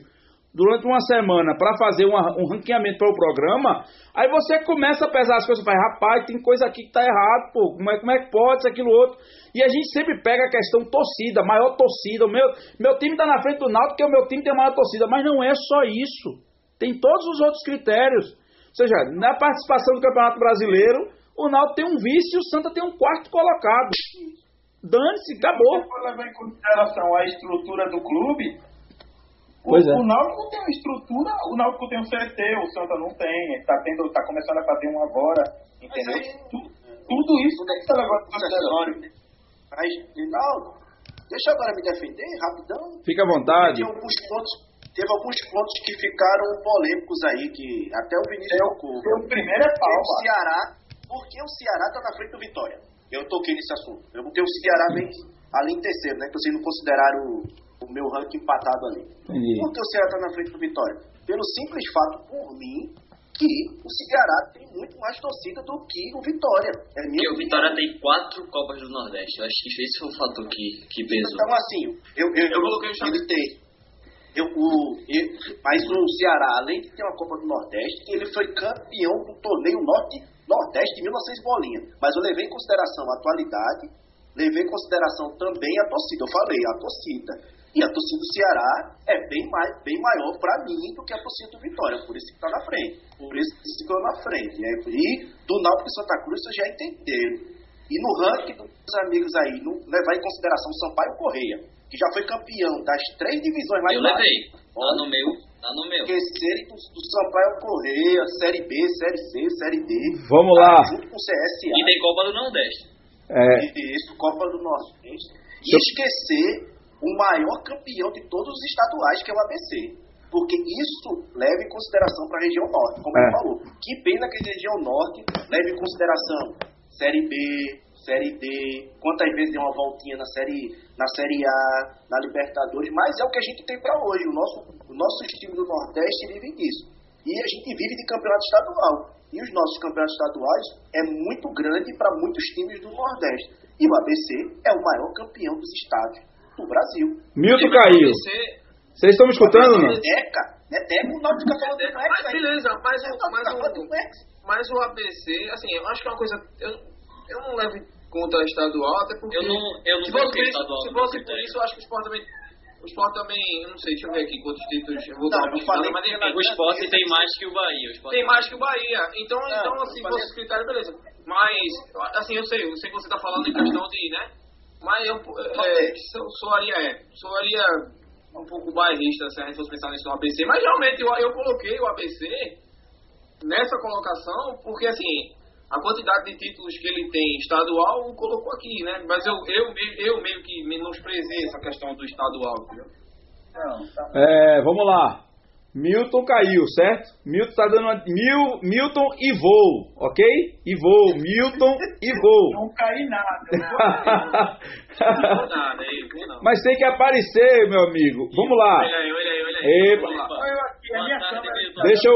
durante uma semana para fazer uma- um ranqueamento para o programa, aí você começa a pesar as coisas fala, rapaz, tem coisa aqui que tá errado, pô, como é, como é que pode isso, aquilo, outro. E a gente sempre pega a questão torcida, maior torcida, o meu, meu time tá na frente do Náutico porque o meu time tem maior torcida, mas não é só isso. Tem todos os outros critérios. Ou seja, na participação do Campeonato Brasileiro, o Náutico tem um vice e o Santa tem um quarto colocado. Dane-se, acabou. Se for levar em consideração a estrutura do clube, o, Pois é. o Náutico tem uma estrutura, o Náutico tem um CT, o Santa não tem, está tendo, tá começando a fazer um agora, entendeu? Mas aí- Tu- tudo isso tem que ser levado em consideração. Mas, Rinaldo, deixa eu agora me defender, rapidão. Fica à vontade. Tem alguns pontos, teve alguns pontos que ficaram polêmicos aí, que até o Vinícius tocou. o primeiro é Porque o pau, Ceará, porque o Ceará tá na frente do Vitória. Eu toquei nesse assunto. Eu botei o Ceará bem ali em terceiro, né? Que vocês não consideraram o, meu ranking empatado ali. Entendi. Por que o Ceará tá na frente do Vitória? Pelo simples fato, por mim, que o Ceará tem muito mais torcida do que o Vitória. É Porque o Vitória tem quatro Copas do Nordeste. Eu acho que esse foi o fator que, que pesou. Então, assim, eu, eu, Eu coloquei o ele tem. Eu, o, eu, mas o Ceará, além de ter uma Copa do Nordeste, ele foi campeão do torneio Norte, Nordeste de 1900 bolinha. Mas eu levei em consideração a atualidade, levei em consideração também a torcida. Eu falei, a torcida. E a torcida do Ceará é bem, mais, bem maior para mim do que a torcida do Vitória. Por isso que está na frente. Por isso que ficou na frente. né? E do Náutico e Santa Cruz vocês já entenderam. E no ranking dos amigos aí, no, levar em consideração o Sampaio Correia, que já foi campeão das três divisões lá Eu levei. Tá no meu. Tá no meu. Esquecerem do, do Sampaio Correia, Série B, Série C, Série D. Vamos lá. Junto com o CSA. E tem Copa do Nordeste. É, Isso, Copa do Nordeste. E Eu- esquecer o maior campeão de todos os estaduais, que é o ABC. Porque isso leva em consideração para a região norte, como É. ele falou. Que pena que a região norte leva em consideração Série B, Série D, quantas vezes deu uma voltinha na Série, na série A, na Libertadores, mas é o que a gente tem para hoje. O nosso, o nosso time do Nordeste vive disso. E a gente vive de campeonato estadual. E os nossos campeonatos estaduais é muito grande para muitos times do Nordeste. E o ABC é o maior campeão dos estados do Brasil. Milton caiu. Vocês estão me escutando, não? Neteca, Neteca, o Náutico fica falando do Nex, Mas velho. beleza, mas O o, mas o, mas o ABC, assim, eu acho que é uma coisa. Eu, eu não levo em conta estadual, até porque. Eu não, eu não se fosse, por isso, se no fosse por isso, eu acho que o Sport também. O Sport também, eu não sei, deixa eu ver aqui quantos títulos. Eu vou dar falei mas enfim, O esporte tem mais que o Bahia. O esporte tem mais que o Bahia. Então, Não, então assim, fosse critério, beleza. Mas, assim, eu sei, eu sei que você tá falando em questão de, né? Mas eu é, sou- soaria, é, soaria um pouco bairrista se a gente fosse pensar nisso no ABC. Mas realmente eu, eu coloquei o ABC nessa colocação porque, assim, a quantidade de títulos que ele tem estadual o colocou aqui, né? Mas eu, eu, eu meio que menosprezei essa questão do estadual, entendeu? Não, tá. É, vamos lá. Milton caiu, certo? Milton tá dando uma. Mil, Milton e voo, ok? E voo, Milton e voo. Não caí nada. Não vou nada, aí, vou não. Mas tem que aparecer, meu amigo. Vamos lá. Olha aí, olha aí, olha aí. Epa. Deixa eu,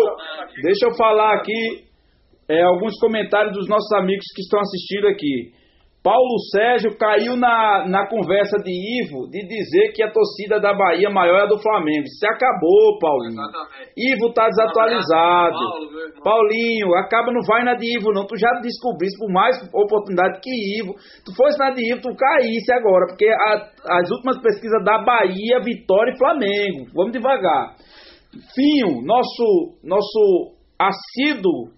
deixa eu falar aqui é, alguns comentários dos nossos amigos que estão assistindo aqui. Paulo Sérgio caiu na, na conversa de Ivo de dizer que a torcida da Bahia maior é a do Flamengo. Se acabou, Paulinho. Exatamente. Ivo tá desatualizado. Paulo. Paulinho, acaba não vai na de Ivo, não. Tu já descobriste por mais oportunidade que Ivo. Tu fosse na de Ivo, tu caísse agora, porque a- as últimas pesquisas da Bahia, Vitória e Flamengo. Vamos devagar. Finho, nosso, nosso assíduo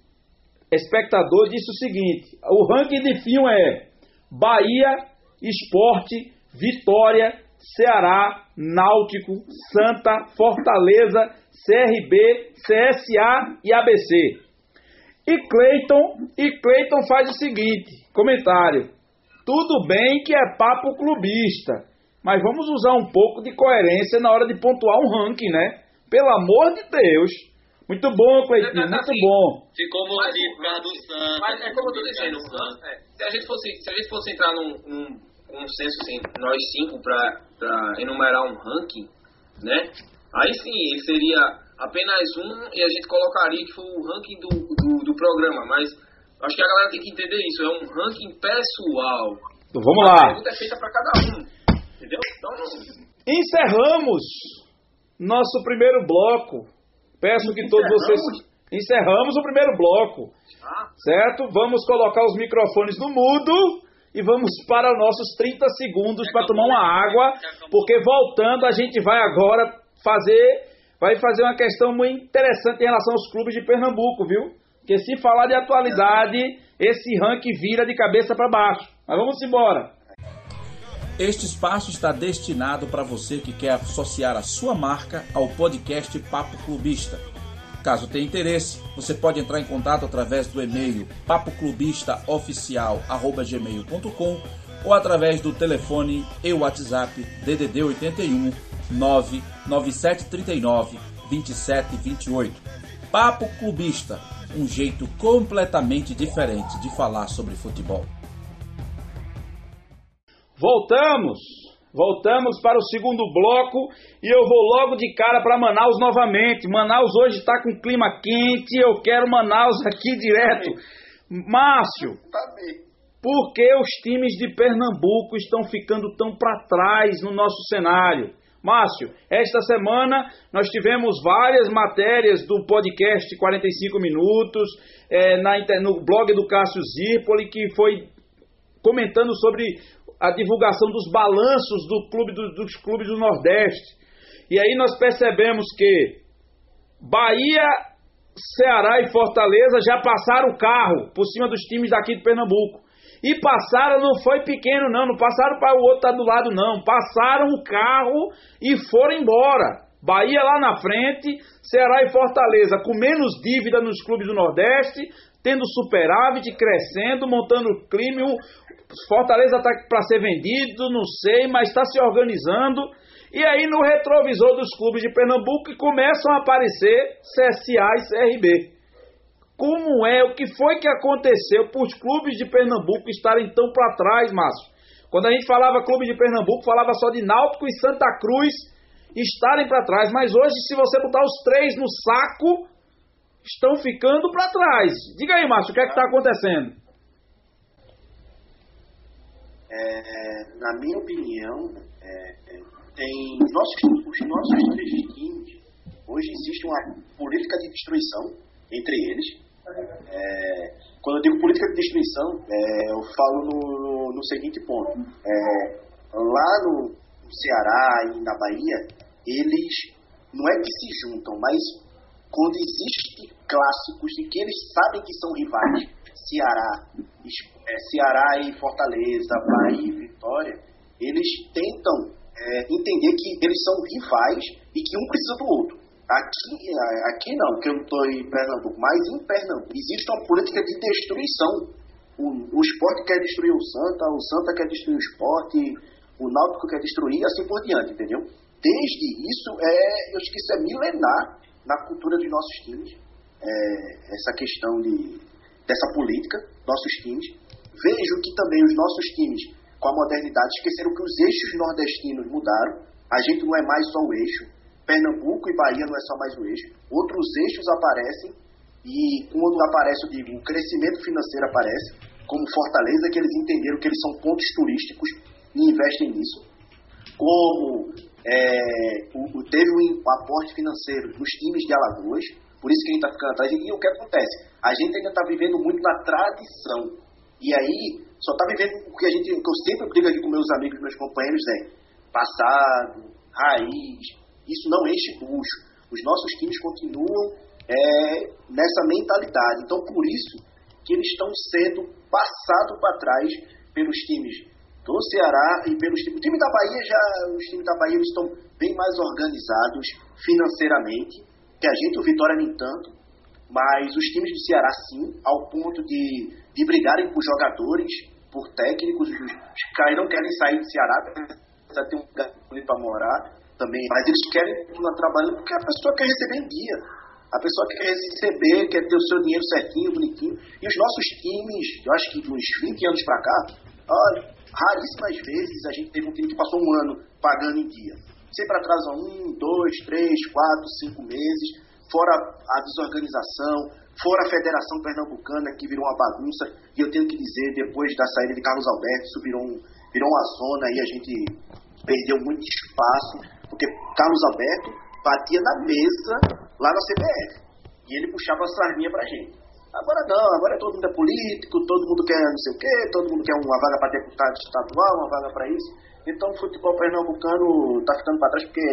espectador, disse o seguinte: o ranking de Finho é Bahia, Esporte, Vitória, Ceará, Náutico, Santa, Fortaleza, CRB, CSA e ABC. E Cleiton, e Cleiton faz o seguinte, comentário. Tudo bem que é papo clubista, mas vamos usar um pouco de coerência na hora de pontuar um ranking, né? Pelo amor de Deus. Muito bom, Cleitinho, É, muito assim, bom. Ficou mordido por causa do Santos. Mas é como eu tô dizendo, é, se, a gente fosse, se a gente fosse entrar num, num consenso, assim, nós cinco, pra, pra enumerar um ranking, né? Aí sim, seria apenas um e a gente colocaria que foi o ranking do, do, do programa. Mas acho que a galera tem que entender isso, é um ranking pessoal. Então, vamos A lá. pergunta é feita pra cada um, entendeu? Então, Encerramos nosso primeiro bloco. Peço que todos vocês. Encerramos o primeiro bloco, ah, certo? Vamos colocar os microfones no mudo e vamos para nossos 30 segundos para tomar uma água, porque voltando a gente vai agora fazer, vai fazer uma questão muito interessante em relação aos clubes de Pernambuco, viu? Porque se falar de atualidade, esse ranking vira de cabeça para baixo. Mas vamos embora. Este espaço está destinado para você que quer associar a sua marca ao podcast Papo Clubista. Caso tenha interesse, você pode entrar em contato através do e-mail papoclubistaoficial@gmail.com ou através do telefone e WhatsApp DDD 81 99739 2728. Papo Clubista, um jeito completamente diferente de falar sobre futebol. Voltamos! Voltamos para o segundo bloco e eu vou logo de cara para Manaus novamente. Manaus hoje está com clima quente, eu quero Manaus aqui direto. Márcio, Tá por que os times de Pernambuco estão ficando tão para trás no nosso cenário? Márcio, esta semana nós tivemos várias matérias do podcast 45 Minutos, eh, na no blog do Cássio Zirpoli, que foi comentando sobre a divulgação dos balanços do clube do- dos clubes do Nordeste. E aí nós percebemos que Bahia, Ceará e Fortaleza já passaram o carro por cima dos times daqui de Pernambuco. E passaram, não foi pequeno não, não passaram para o outro tá do lado não, passaram o carro e foram embora. Bahia lá na frente, Ceará e Fortaleza com menos dívida nos clubes do Nordeste, tendo superávit, crescendo, montando o clima. O Fortaleza está para ser vendido, não sei, mas está se organizando. E aí no retrovisor dos clubes de Pernambuco começam a aparecer CSA e CRB. Como é, o que foi que aconteceu para os clubes de Pernambuco estarem tão para trás, Márcio? Quando a gente falava clube de Pernambuco, falava só de Náutico e Santa Cruz estarem para trás. Mas hoje, se você botar os três no saco, estão ficando para trás. Diga aí, Márcio, o que é que está acontecendo? É, na minha opinião, é, é, tem os nossos, os nossos três times. Hoje existe uma política de destruição entre eles. É, quando eu digo política de destruição, é, eu falo no, no, seguinte ponto: É, lá no Ceará e na Bahia, eles não é que se juntam, mas quando existem clássicos em que eles sabem que são rivais, Ceará, é, Ceará e Fortaleza, Bahia e Vitória, eles tentam é, entender que eles são rivais e que um precisa do outro. Aqui, é, aqui não, que eu não estou em Pernambuco, mas em Pernambuco existe uma política de destruição. O, o esporte quer destruir o Santa, o Santa quer destruir o esporte, o Náutico quer destruir, assim por diante, entendeu? Desde isso, é, eu acho que isso é milenar na cultura dos nossos times, é, essa questão de, dessa política, nossos times. Vejo que também os nossos times, com a modernidade, esqueceram que os eixos nordestinos mudaram. A gente não é mais só o eixo. Pernambuco e Bahia não é só mais o eixo. Outros eixos aparecem e quando aparece, eu digo, o crescimento financeiro aparece, como Fortaleza, que eles entenderam que eles são pontos turísticos e investem nisso. Como é, o, teve um aporte financeiro dos times de Alagoas, por isso que a gente está ficando atrás. E o que acontece? A gente ainda está vivendo muito na tradição. E aí, só está vivendo o que a gente, o que eu sempre brigo aqui com meus amigos, meus companheiros, é passado, raiz. Isso não enche bucho. Os nossos times continuam é, nessa mentalidade. Então, por isso que eles estão sendo passados para trás pelos times do Ceará e pelos times. O time da Bahia já, os times da Bahia estão bem mais organizados financeiramente, que a gente, o Vitória nem tanto, mas os times do Ceará sim, ao ponto de, de brigarem por jogadores, por técnicos, os, caras não querem sair do Ceará, precisa ter um lugar para morar também, mas eles querem continuar trabalhando porque a pessoa quer receber em dia. A pessoa quer receber, quer ter o seu dinheiro certinho, bonitinho. E os nossos times, eu acho que de uns 20 anos para cá, olha, raríssimas vezes a gente teve um time que passou um ano pagando em dia. Sempre atrasa um, dois, três, quatro, cinco meses, fora a desorganização, fora a Federação Pernambucana, que virou uma bagunça. E eu tenho que dizer, depois da saída de Carlos Alberto, isso virou, um, virou uma zona e a gente perdeu muito espaço, porque Carlos Alberto batia na mesa lá na CBF. E ele puxava a sardinha pra gente. Agora não, agora todo mundo é político, todo mundo quer não sei o quê, todo mundo quer uma vaga para deputado estadual, uma vaga para isso. Então o futebol pernambucano tá ficando para trás porque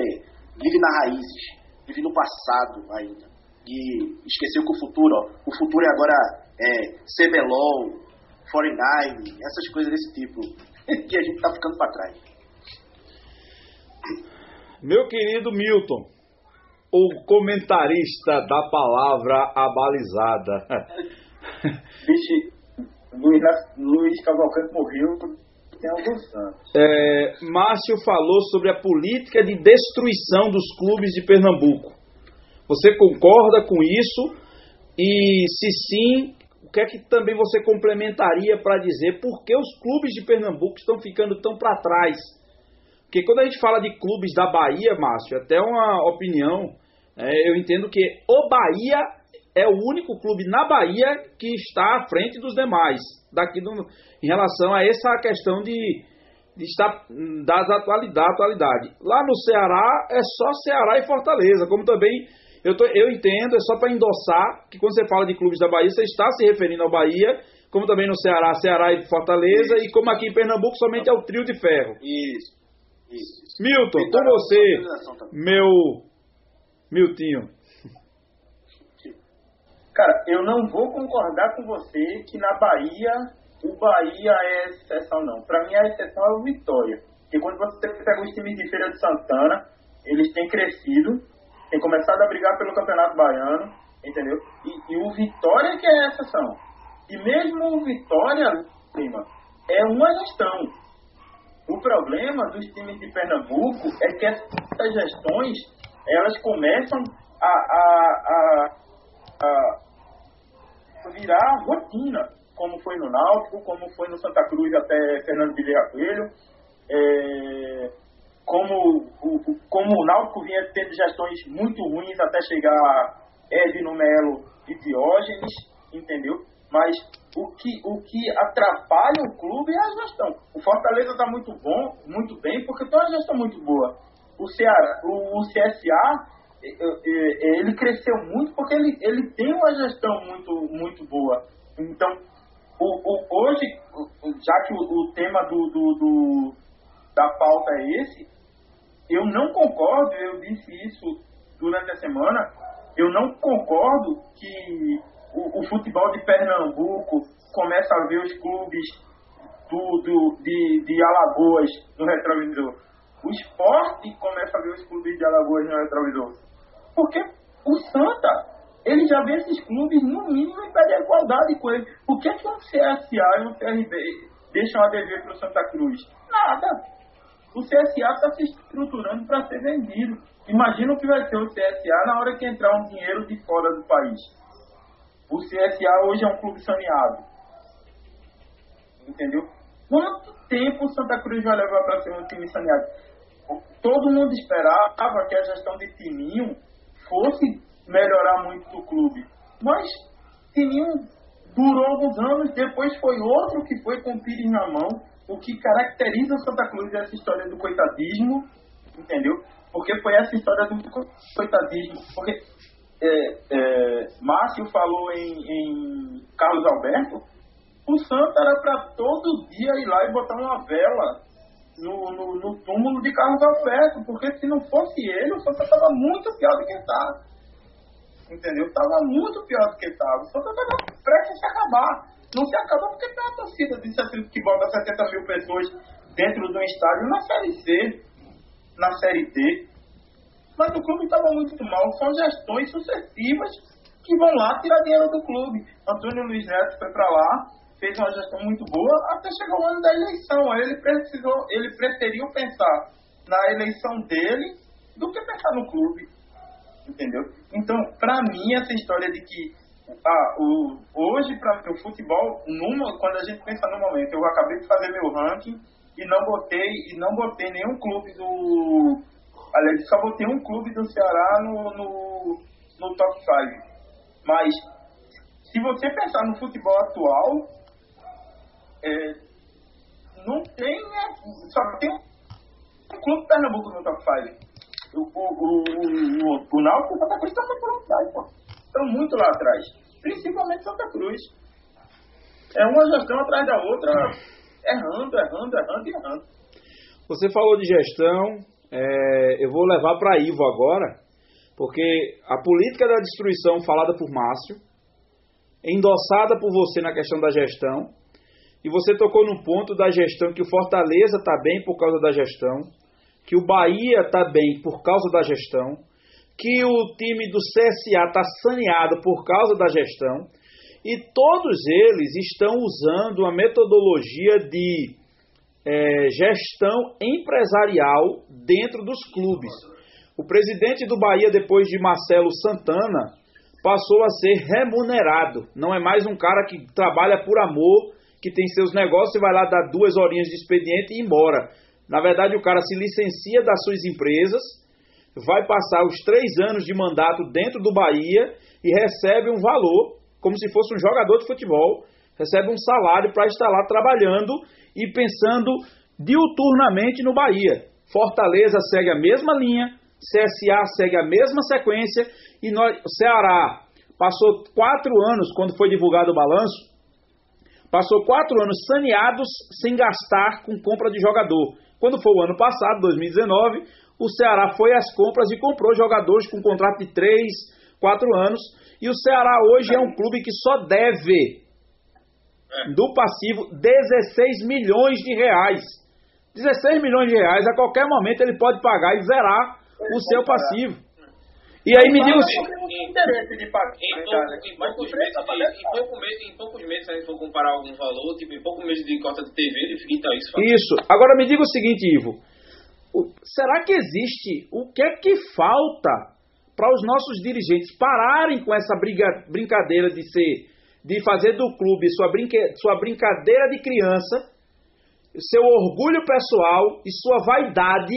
vive nas raízes, vive no passado ainda. E esqueceu que o futuro, ó, o futuro é agora é CBLOL, 49, essas coisas desse tipo, [laughs] que a gente tá ficando para trás. Meu querido Milton, o comentarista da palavra abalizada. [laughs] Vixe, Luiz, Luiz Cavalcante morreu. tem Aldo Santos. É, Márcio falou sobre a política de destruição dos clubes de Pernambuco. Você concorda com isso? E se sim, o que é que também você complementaria para dizer por que os clubes de Pernambuco estão ficando tão para trás? Porque quando a gente fala de clubes da Bahia, Márcio, até uma opinião, é, eu entendo que o Bahia é o único clube na Bahia que está à frente dos demais, daqui do, em relação a essa questão de, de estar das atualidade, da atualidade. Lá no Ceará é só Ceará e Fortaleza, como também eu, tô, eu entendo, é só para endossar que quando você fala de clubes da Bahia, você está se referindo ao Bahia, como também no Ceará, Ceará e Fortaleza, isso. e como aqui em Pernambuco somente é o trio de ferro. Isso. Isso. isso. Milton, com você, meu Miltinho. Cara, eu não vou concordar com você que na Bahia o Bahia é exceção, não. Para mim a exceção é o Vitória. Porque quando você pega os times de Feira de Santana, eles têm crescido, tem começado a brigar pelo Campeonato Baiano, entendeu? E, e o Vitória que é a exceção. E mesmo o Vitória, prima, é uma gestão. O problema dos times de Pernambuco é que essas gestões, elas começam a, a, a, a virar rotina, como foi no Náutico, como foi no Santa Cruz até Fernando Villar Coelho, é, como o, como o Náutico vinha tendo gestões muito ruins até chegar Edno Melo e Diógenes, entendeu? Mas o que, o que atrapalha o clube é a gestão. O Fortaleza está muito bom, muito bem, porque tem uma gestão muito boa. O, Ceará, o, o CSA, ele cresceu muito porque ele, ele tem uma gestão muito, muito boa. Então, o, o, hoje, já que o, o tema do, do, do, da pauta é esse, eu não concordo, eu disse isso durante a semana, eu não concordo que o, o futebol de Pernambuco começa a ver os clubes do, do, de, de Alagoas no retrovisor. O esporte começa a ver os clubes de Alagoas no retrovisor. Porque o Santa, ele já vê esses clubes, no mínimo, em pé de igualdade com ele. Por que, que um CSA e um CRB deixam a dever para o Santa Cruz? Nada o CSA está se estruturando para ser vendido. Imagina o que vai ser o CSA na hora que entrar um dinheiro de fora do país. O CSA hoje é um clube saneado. Entendeu? Quanto tempo o Santa Cruz vai levar para ser um time saneado? Todo mundo esperava que a gestão de Tininho fosse melhorar muito o clube. Mas Tininho durou alguns anos, depois foi outro que foi com o Pires na mão o que caracteriza Santa Cruz é essa história do coitadismo, entendeu? Porque foi essa história do coitadismo. Porque é, é, Márcio falou em, em, Carlos Alberto, o Santa era para todo dia ir lá e botar uma vela no, no, no túmulo de Carlos Alberto, porque se não fosse ele, o Santa estava muito pior do que está. Entendeu? Estava muito pior do que estava. O Santa estava prestes a acabar não se acaba porque tem uma torcida de 70, que bota 70 mil pessoas dentro de um estádio na Série C, na Série D. Mas o clube estava muito mal. São gestões sucessivas que vão lá tirar dinheiro do clube. Antônio Luiz Neto foi para lá, fez uma gestão muito boa, até chegar o ano da eleição. Aí ele precisou, ele preferiu pensar na eleição dele do que pensar no clube. Entendeu? Então, para mim, essa história de que ah, o, hoje, para o futebol, numa, quando a gente pensa no momento, eu acabei de fazer meu ranking e não botei, e não botei nenhum clube do. Aliás, só botei um clube do Ceará no, no, no top 5. Mas, se você pensar no futebol atual, é, não tem. Né, só tem um clube Pernambuco no top 5. O, o, o, o, o Náutico está com essa velocidade, pô estão muito lá atrás, principalmente Santa Cruz. É uma gestão atrás da outra, errando, errando, errando e errando. Você falou de gestão, é, eu vou levar para Ivo agora, porque a política da destruição falada por Márcio, endossada por você na questão da gestão, e você tocou no ponto da gestão que o Fortaleza está bem por causa da gestão, que o Bahia está bem por causa da gestão, que o time do CSA está saneado por causa da gestão e todos eles estão usando uma metodologia de é, gestão empresarial dentro dos clubes. O presidente do Bahia, depois de Marcelo Santana, passou a ser remunerado. Não é mais um cara que trabalha por amor, que tem seus negócios e vai lá dar duas horinhas de expediente e ir embora. Na verdade, o cara se licencia das suas empresas, vai passar os três anos de mandato dentro do Bahia e recebe um valor, como se fosse um jogador de futebol, recebe um salário para estar lá trabalhando e pensando diuturnamente no Bahia. Fortaleza segue a mesma linha, CSA segue a mesma sequência e nós, Ceará passou quatro anos, quando foi divulgado o balanço, passou quatro anos saneados sem gastar com compra de jogador. Quando foi o ano passado, 2019, o Ceará foi às compras e comprou jogadores com contrato de três, quatro anos. E o Ceará hoje é um clube que só deve do passivo 16 milhões de reais. 16 milhões de reais, a qualquer momento ele pode pagar e zerar o seu passivo. E aí me pagar. Em, pouco, em, poucos meses, se a gente for comparar algum valor, tipo, em poucos meses de cota de TV, ele fica isso. faz. Isso. Agora me diga o seguinte, Ivo. O- será que existe? O que é que falta para os nossos dirigentes pararem com essa briga- brincadeira de ser, de fazer do clube sua, brinque- sua brincadeira de criança, seu orgulho pessoal e sua vaidade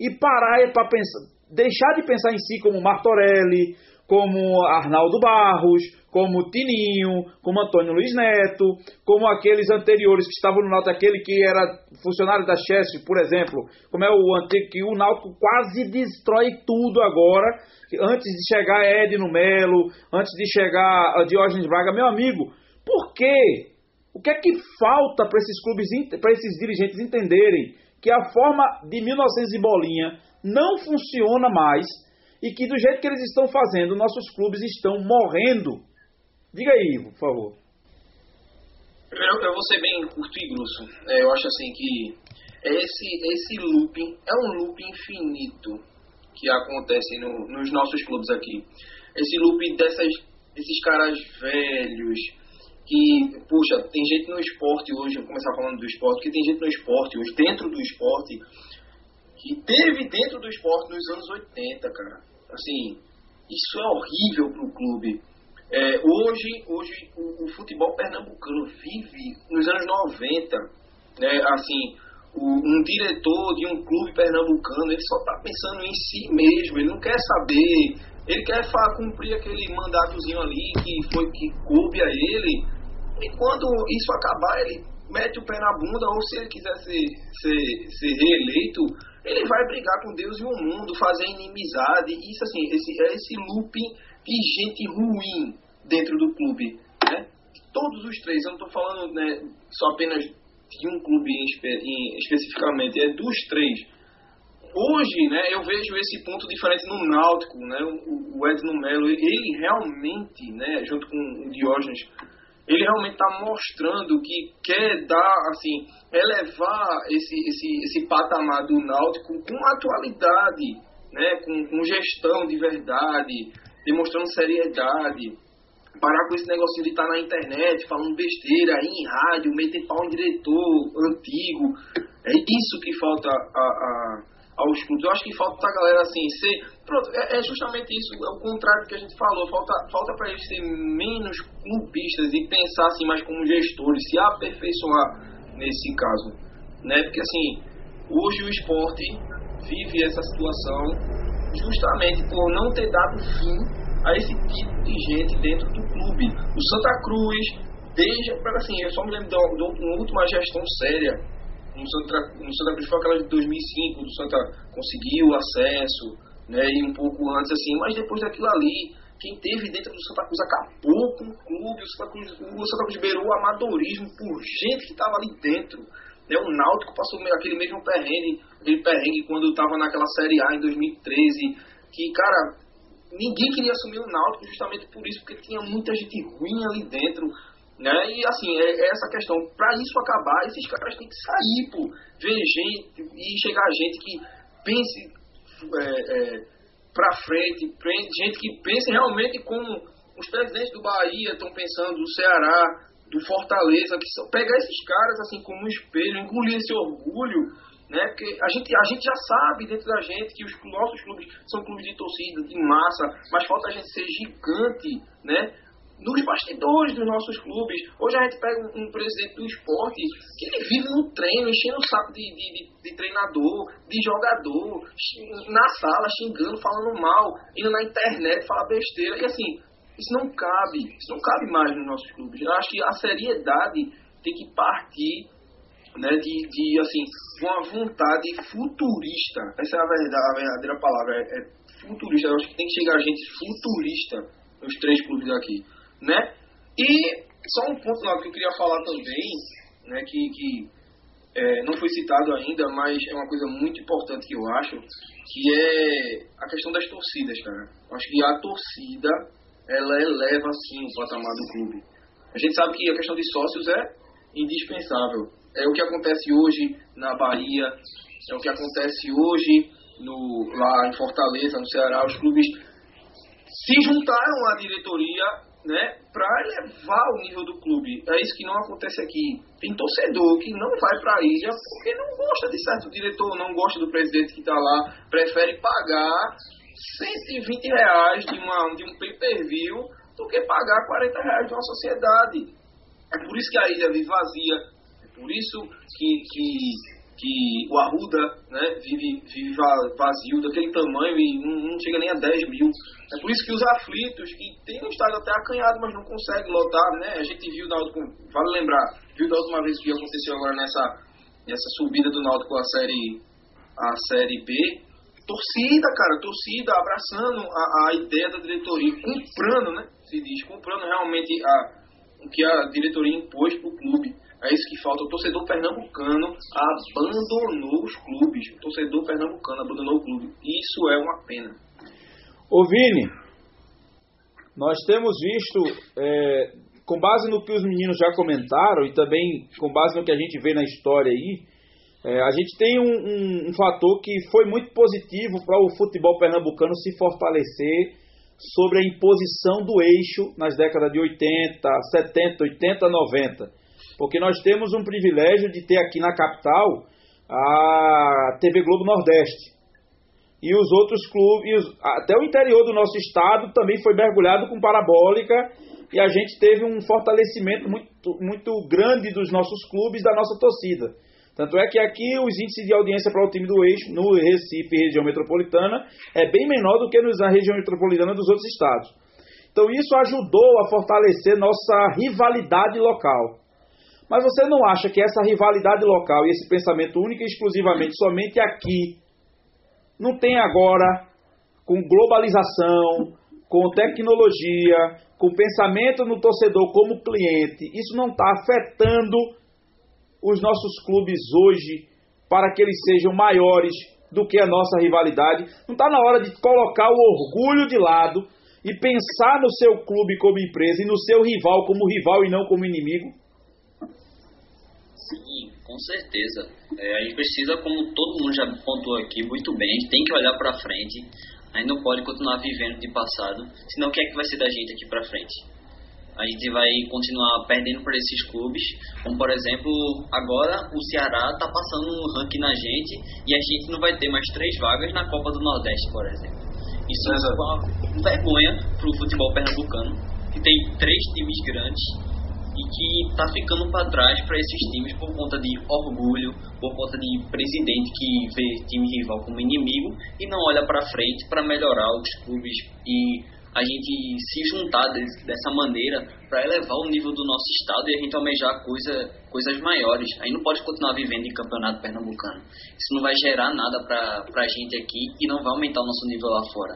e parar para pensar, deixar de pensar em si como Martorelli, como Arnaldo Barros, como Tininho, como Antônio Luiz Neto, como aqueles anteriores que estavam no Náutico, aquele que era funcionário da Chelsea, por exemplo, como é o antigo, que o Náutico quase destrói tudo agora, antes de chegar Edno Melo, antes de chegar a Diógenes Braga, meu amigo, por quê? O que é que falta para esses clubes, para esses dirigentes entenderem que a forma de 1900 e bolinha não funciona mais e que do jeito que eles estão fazendo, nossos clubes estão morrendo? Diga aí, Ivo, por favor. Primeiro, eu vou ser bem curto e grosso. É, eu acho assim que esse, esse looping é um looping infinito que acontece no- nos nossos clubes aqui. Esse looping dessas, desses caras velhos que, puxa, tem gente no esporte hoje, vou começar falando do esporte, que tem gente no esporte hoje, dentro do esporte, que teve dentro do esporte nos anos 80, cara. Assim, isso é horrível pro clube. É, hoje, hoje o, o futebol pernambucano vive nos anos 90, né? Assim, o- um diretor de um clube pernambucano, ele só está pensando em si mesmo, ele não quer saber, ele quer fa- cumprir aquele mandatozinho ali que foi que coube a ele, e quando isso acabar, ele mete o pé na bunda, ou se ele quiser ser, ser, ser reeleito, ele vai brigar com Deus e o mundo, fazer inimizade, isso assim, esse, é esse looping de gente ruim dentro do clube, né? Todos os três, eu não estou falando né, só apenas de um clube em em- especificamente, é dos três. Hoje, né, eu vejo esse ponto diferente no Náutico, né, o, o Edno Melo, ele realmente, né, junto com o Diógenes, ele realmente está mostrando que quer dar, assim, elevar esse, esse, esse patamar do Náutico com atualidade, né, com, com gestão de verdade, demonstrando seriedade, parar com esse negocinho de estar na internet falando besteira em rádio, meter pau em diretor antigo. É isso que falta a, a- aos clubes. Eu acho que falta a galera assim ser. Pronto, é, é justamente isso, é o contrário do que a gente falou. Falta, falta para eles ser menos clubistas e pensar assim mais como gestores, se aperfeiçoar nesse caso. Né? Porque assim, hoje o esporte vive essa situação justamente por não ter dado fim a esse tipo de gente dentro do clube. O Santa Cruz, desde. Assim, eu só me lembro de uma- de uma última gestão séria. No Santa, no Santa Cruz foi aquela de 2005, do Santa conseguiu acesso, né, e um pouco antes, assim, mas depois daquilo ali, quem teve dentro do Santa Cruz acabou com o clube, o Santa Cruz, o Santa Cruz beirou o amadorismo por gente que estava ali dentro. Né, o Náutico passou aquele mesmo perrengue, aquele perrengue quando estava naquela Série A em 2013, que, cara, ninguém queria assumir o Náutico justamente por isso, porque tinha muita gente ruim ali dentro, né? E assim, é, é essa questão, para isso acabar, esses caras têm que sair, pô, ver gente e chegar gente que pense é, é, pra frente, gente que pense realmente como os presidentes do Bahia estão pensando, do Ceará, do Fortaleza, que são, pegar esses caras assim como um espelho, engolir esse orgulho, né? Porque a gente, a gente já sabe dentro da gente que os nossos clubes são clubes de torcida, de massa, mas falta a gente ser gigante, né? Nos bastidores dos nossos clubes. Hoje a gente pega um, um presidente do esporte que ele vive no treino, enchendo o saco de, de, de, de treinador, de jogador, na sala, xingando, falando mal, indo na internet, falar besteira. E assim, isso não cabe, isso não cabe mais nos nossos clubes. Eu acho que a seriedade tem que partir né, de, de assim, uma vontade futurista. Essa é a, verdade, a verdadeira palavra, é, é, futurista. Eu acho que tem que chegar a gente futurista nos três clubes aqui, né? E só um ponto lá que eu queria falar também, né, que, que é, não foi citado ainda, mas é uma coisa muito importante que eu acho, que é a questão das torcidas, cara. Eu acho que a torcida, ela eleva, sim, o patamar do clube. A gente sabe que a questão de sócios é indispensável, é o que acontece hoje na Bahia, é o que acontece hoje no, lá em Fortaleza, no Ceará. Os clubes se juntaram à diretoria né, para elevar o nível do clube. É isso que não acontece aqui. Tem torcedor que não vai para a ilha porque não gosta de certo diretor, não gosta do presidente que está lá, prefere pagar 120 reais de, uma, de um pay-per-view do que pagar 40 reais de uma sociedade. É por isso que a ilha vive vazia, por isso que, que, que o Arruda né, vive, vive vazio daquele tamanho e não, não, chega nem a 10 mil. É por isso que os aflitos, que tem um estádio até acanhado, mas não consegue lotar, né? A gente viu, Náutico, vale lembrar, viu da última vez que aconteceu agora nessa, nessa subida do Náutico à série, à série B, torcida, cara, torcida abraçando a, a ideia da diretoria, comprando, né? Se diz, comprando realmente a, o que a diretoria impôs para o clube. É isso que falta. O torcedor pernambucano abandonou os clubes. O torcedor pernambucano abandonou o clube. Isso é uma pena. Ô Vini, nós temos visto, é, com base no que os meninos já comentaram e também com base no que a gente vê na história aí, é, a gente tem um, um, um fator que foi muito positivo para o futebol pernambucano se fortalecer sobre a imposição do eixo nas décadas de 80, 70, 80, 90 porque nós temos um privilégio de ter aqui na capital a TV Globo Nordeste. E os outros clubes, até o interior do nosso estado também foi mergulhado com parabólica e a gente teve um fortalecimento muito, muito grande dos nossos clubes, da nossa torcida. Tanto é que aqui os índices de audiência para o time do eixo, no Recife região metropolitana, é bem menor do que na região metropolitana dos outros estados. Então isso ajudou a fortalecer nossa rivalidade local. Mas você não acha que essa rivalidade local e esse pensamento único e exclusivamente somente aqui não tem agora, com globalização, com tecnologia, com pensamento no torcedor como cliente, isso não está afetando os nossos clubes hoje para que eles sejam maiores do que a nossa rivalidade? Não está na hora de colocar o orgulho de lado e pensar no seu clube como empresa e no seu rival como rival e não como inimigo? Sim, com certeza. É, a gente precisa, como todo mundo já pontuou aqui muito bem, a gente tem que olhar para frente. A gente não pode continuar vivendo de passado, senão o que é que vai ser da gente aqui para frente? A gente vai continuar perdendo para esses clubes, como por exemplo, agora o Ceará está passando um ranking na gente e a gente não vai ter mais três vagas na Copa do Nordeste, por exemplo. Isso é uma vergonha para o futebol pernambucano, que tem três times grandes e que está ficando para trás para esses times por conta de orgulho, por conta de presidente que vê time rival como inimigo e não olha para frente para melhorar os clubes e a gente se juntar dessa maneira para elevar o nível do nosso estado e a gente almejar coisa, coisas maiores. Aí não pode continuar vivendo em campeonato pernambucano. Isso não vai gerar nada para a gente aqui e não vai aumentar o nosso nível lá fora.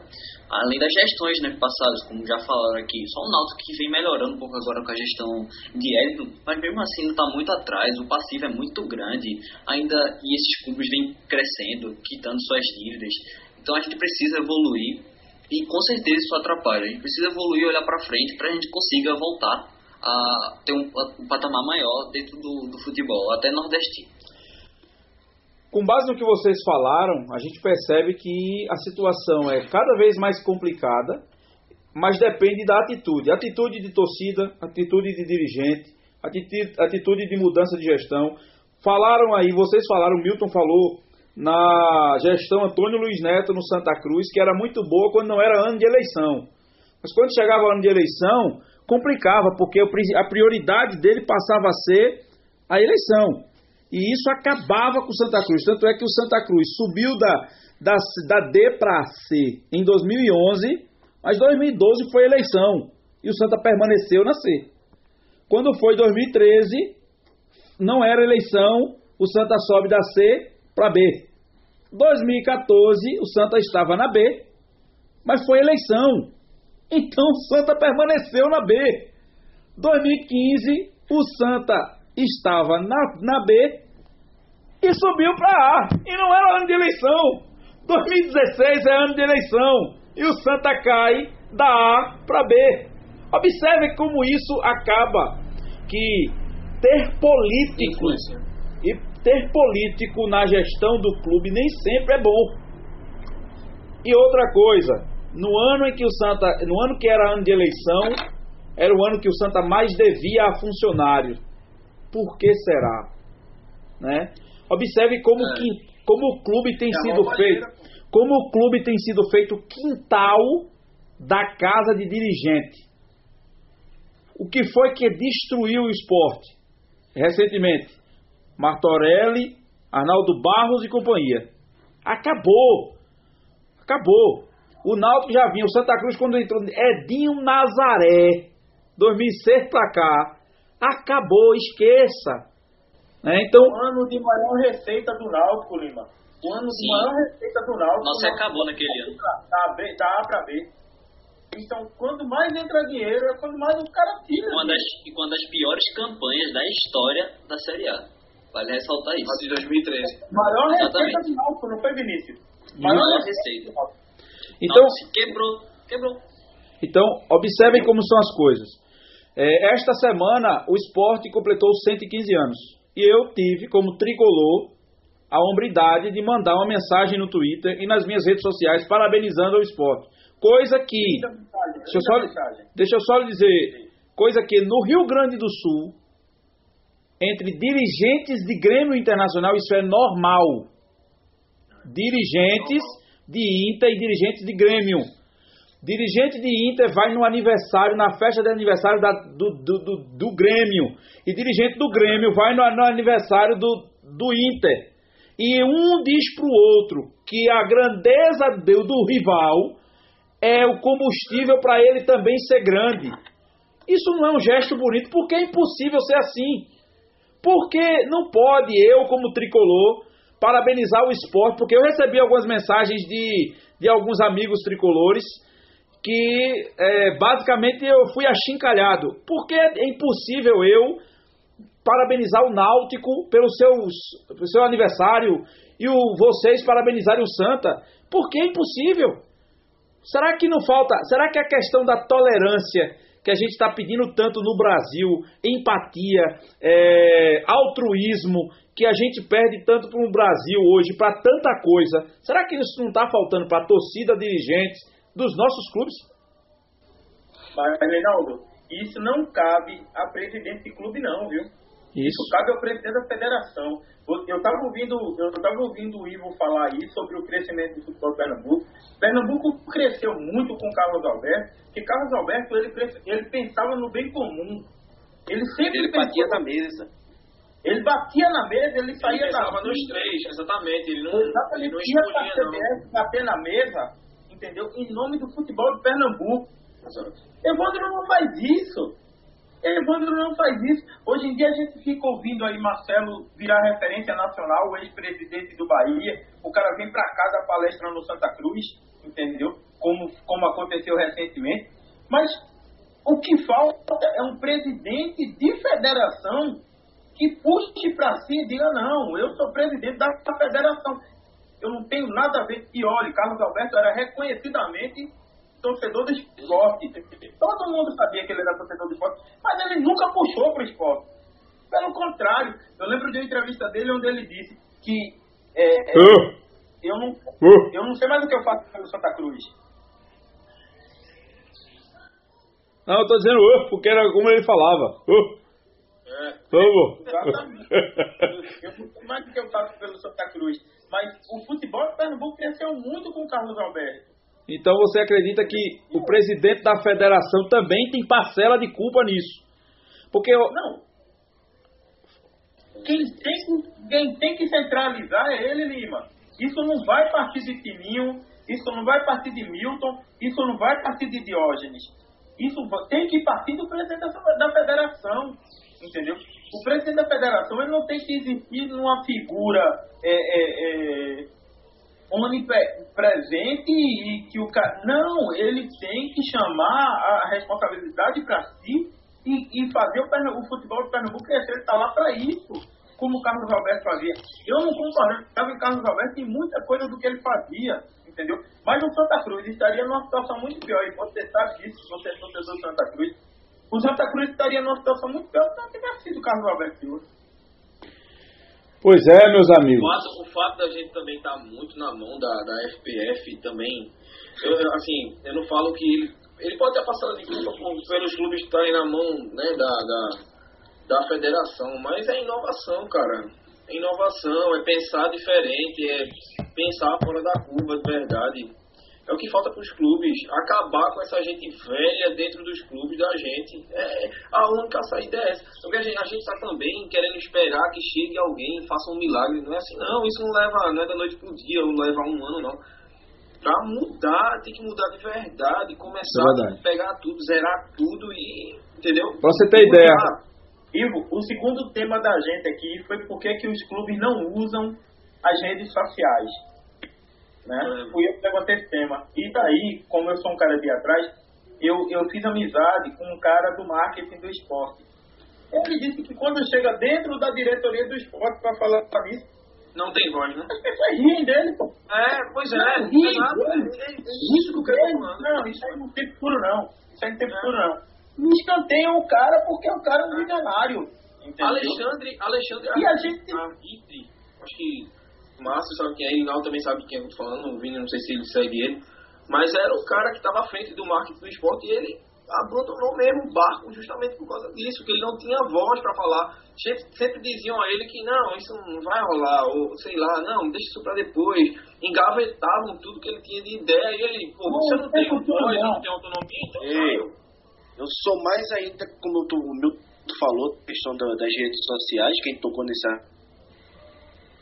Além das gestões né, passadas, como já falaram aqui, só o Náutico que vem melhorando um pouco agora com a gestão de Edson, mas mesmo assim está muito atrás, o passivo é muito grande, ainda e esses clubes vêm crescendo, quitando suas dívidas. Então a gente precisa evoluir e com certeza isso atrapalha. A gente precisa evoluir, olhar para frente para a gente consiga voltar a ter um, um patamar maior dentro do, do futebol, até nordestino. Com base no que vocês falaram, a gente percebe que a situação é cada vez mais complicada, mas depende da atitude. Atitude de torcida, atitude de dirigente, atitude, atitude de mudança de gestão. Falaram aí, vocês falaram, Milton falou na gestão Antônio Luiz Neto no Santa Cruz, que era muito boa quando não era ano de eleição. Mas quando chegava o ano de eleição, complicava, porque a prioridade dele passava a ser a eleição. E isso acabava com o Santa Cruz. Tanto é que o Santa Cruz subiu da, da, da D para C em 2011, mas 2012 foi eleição. E o Santa permaneceu na C. Quando foi 2013, não era eleição, o Santa sobe da C para B. 2014, o Santa estava na B, mas foi eleição. Então o Santa permaneceu na B. 2015, o Santa estava na, na B e subiu para A. E não era ano de eleição. 2016 é ano de eleição. E o Santa cai da A para B. Observe como isso acaba. Que ter políticos e ter político na gestão do clube nem sempre é bom. E outra coisa, no ano em que o Santa, no ano que era ano de eleição, era o ano que o Santa mais devia a funcionário. Por que será? Né? Observe como, é. que, como o clube tem é sido feito, como o clube tem sido feito quintal da casa de dirigente. O que foi que destruiu o esporte recentemente? Martorelli, Arnaldo Barros e companhia. Acabou. Acabou. O Náutico já vinha, o Santa Cruz quando entrou, Edinho Nazaré, 2006 para cá, acabou, esqueça. Né? Então, o ano de maior receita do Náutico, Lima. O ano Sim. de maior receita do Náutico. Nossa, acabou naquele ano. Da, B, da A para B. Então, quando mais entra dinheiro, é quando mais o cara tira. Uma das, e uma das piores campanhas da história da Série A. Vale ressaltar isso. A de 2013. Maior Exatamente. receita do Náutico, não foi, Vinícius? Maior, maior receita. Então, Náutico quebrou, quebrou. Então, observem como são as coisas. É, esta semana, o esporte completou 115 anos. E eu tive, como tricolor, a hombridade de mandar uma mensagem no Twitter e nas minhas redes sociais parabenizando o esporte. Coisa que. Deixa eu só, deixa eu só lhe dizer. Coisa que no Rio Grande do Sul, entre dirigentes de Grêmio Internacional, isso é normal. Dirigentes de Inter e dirigentes de Grêmio. Dirigente de Inter vai no aniversário, na festa de aniversário da, do, do, do, do, Grêmio. E dirigente do Grêmio vai no, no aniversário do, do Inter. E um diz para o outro que a grandeza do, do rival é o combustível para ele também ser grande. Isso não é um gesto bonito, porque é impossível ser assim. Porque não pode eu, como tricolor, parabenizar o esporte, porque eu recebi algumas mensagens de, de alguns amigos tricolores que é, basicamente eu fui achincalhado. Porque é impossível eu parabenizar o Náutico pelo, seus, pelo seu aniversário e o, vocês parabenizarem o Santa? Porque é impossível. Será que não falta? Será que a questão da tolerância que a gente está pedindo tanto no Brasil, empatia, é, altruísmo, que a gente perde tanto para o Brasil hoje, para tanta coisa. Será que isso não está faltando para a torcida, dirigentes dos nossos clubes? Mas, Reinaldo, isso não cabe a presidente de clube, não, viu? Isso. isso cabe ao presidente da federação. Eu estava ouvindo, eu ouvindo o Ivo falar aí sobre o crescimento do futebol de Pernambuco. Pernambuco cresceu muito com Carlos Alberto, porque Carlos Alberto ele, ele pensava no bem comum. Ele sempre ele pensou, batia na mesa. Ele batia na mesa, ele saía ele da nos três, exatamente. Ele não, ele não não. bater na mesa, entendeu? Em nome do futebol de Pernambuco. Evandro não faz isso. Evandro não faz isso. Hoje em dia a gente fica ouvindo aí Marcelo virar referência nacional, o ex-presidente do Bahia. O cara vem para cá da palestra no Santa Cruz, entendeu? Como, como aconteceu recentemente. Mas o que falta é um presidente de federação que puxe para si e diga: não, eu sou presidente da federação. Eu não tenho nada a ver. E olha, Carlos Alberto era reconhecidamente torcedor do esporte. Todo mundo sabia que ele era torcedor do esporte, mas ele nunca puxou para o esporte. Pelo contrário, eu lembro de uma entrevista dele onde ele disse que é, é, uh. eu, não, uh. eu não sei mais o que eu faço pelo Santa Cruz. Não, eu tô dizendo uh, porque era como ele falava. Uh. É. Vamos. Exatamente. Eu, muito mais do que eu faço pelo Santa Cruz. Mas o futebol de Pernambuco cresceu muito com o Carlos Alberto. Então você acredita que o presidente da federação também tem parcela de culpa nisso? Porque eu- Não. Quem tem, que- quem tem que centralizar é ele, Lima. Isso não vai partir de Tininho, isso não vai partir de Milton, isso não vai partir de Diógenes. Isso tem que partir do presidente da, da federação, entendeu? O presidente da federação ele não tem que existir numa figura é, é, é, onipresente e que o cara. Não, ele tem que chamar a responsabilidade para si e, e fazer o, o futebol do Pernambuco crescer. Ele está lá para isso, como o Carlos Alberto fazia. Eu não concordava em Carlos Alberto em muita coisa do que ele fazia, entendeu? Mas o Santa Cruz estaria numa situação muito pior. E você sabe disso, você é torcedor do Santa Cruz. O Santa Cruz estaria numa situação muito pior se não tivesse sido Carlos Alberto Silva. Pois é, meus O amigos. fato, o fato da gente também estar muito na mão da, da FPF também, eu, assim, eu não falo que ele, ele pode ter passado de culpa pelos clubes estarem na mão né, da, da, da federação, mas é inovação, cara. É inovação, é pensar diferente, é pensar fora da curva de verdade. É o que falta para os clubes, acabar com essa gente velha dentro dos clubes da gente. É, a única saída é essa. Porque a gente, a gente está também querendo esperar que chegue alguém e faça um milagre. Não é assim, não. Isso não leva, não é da noite pro dia, não leva um ano, não. Pra mudar, tem que mudar de verdade, começar É verdade. a pegar tudo, zerar tudo e. Entendeu? Pra você ter ideia. Ivo, o segundo tema da gente aqui foi por que que os clubes não usam as redes sociais. Né? É. Fui eu que levantei esse tema. E daí, como eu sou um cara de atrás, eu, eu fiz amizade com um cara do marketing do esporte. Ele disse que quando chega dentro da diretoria do esporte para falar disso, Não tem voz, né? as pessoas riem dele, pô. É, pois é. Não, ri, exato, ri. é, é isso que falar. Não, isso aí não tem futuro, não. Isso aí não tem futuro, não. Me escanteiam o cara porque o cara é um milionário. Entendeu? Alexandre, Alexandre E a gente- acho que o Márcio sabe quem é, Rinaldo também sabe quem eu tô falando, o Vini, não sei se ele segue ele, mas era o cara que estava à frente do marketing do esporte e ele abandonou mesmo o barco justamente por causa disso, que ele não tinha voz para falar. Sempre, sempre diziam a ele que não, isso não vai rolar, ou sei lá, não, deixa isso para depois. Engavetavam tudo que ele tinha de ideia e ele, pô, Não, você não não tem voz, não. não tem autonomia, então Ei. sabe? Eu sou mais ainda, como tu, o Milton falou, questão da- das redes sociais, quem tocou nessa.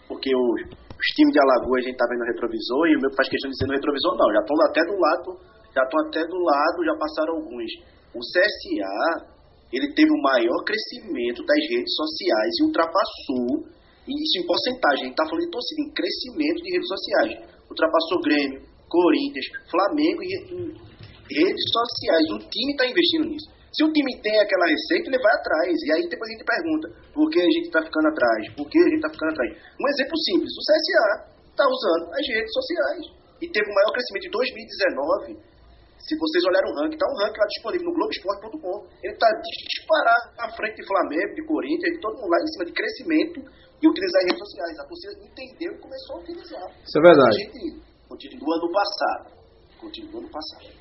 Porque os, os times de Alagoas a gente tá vendo no retrovisor e o meu faz questão de ser no retrovisor, não. Já estão até do lado, já estão até do lado, já passaram alguns. O CSA, ele teve o maior crescimento das redes sociais e ultrapassou, e isso em porcentagem, a gente tá falando de torcida, em crescimento de redes sociais. Ultrapassou Grêmio, Corinthians, Flamengo e, em redes sociais. O time está investindo nisso. Se o time tem aquela receita, ele vai atrás. E aí depois a gente pergunta por que a gente está ficando atrás, por que a gente está ficando atrás. Um exemplo simples, o CSA está usando as redes sociais. E teve o maior crescimento em 2019. Se vocês olharem o ranking, está um ranking lá disponível no Globoesporte.com. Ele está disparar à frente de Flamengo, de Corinthians, de todo mundo lá em cima de crescimento e utilizar as redes sociais. A torcida entendeu e começou a utilizar. Isso é verdade. A gente continua no passado. Continua no passado.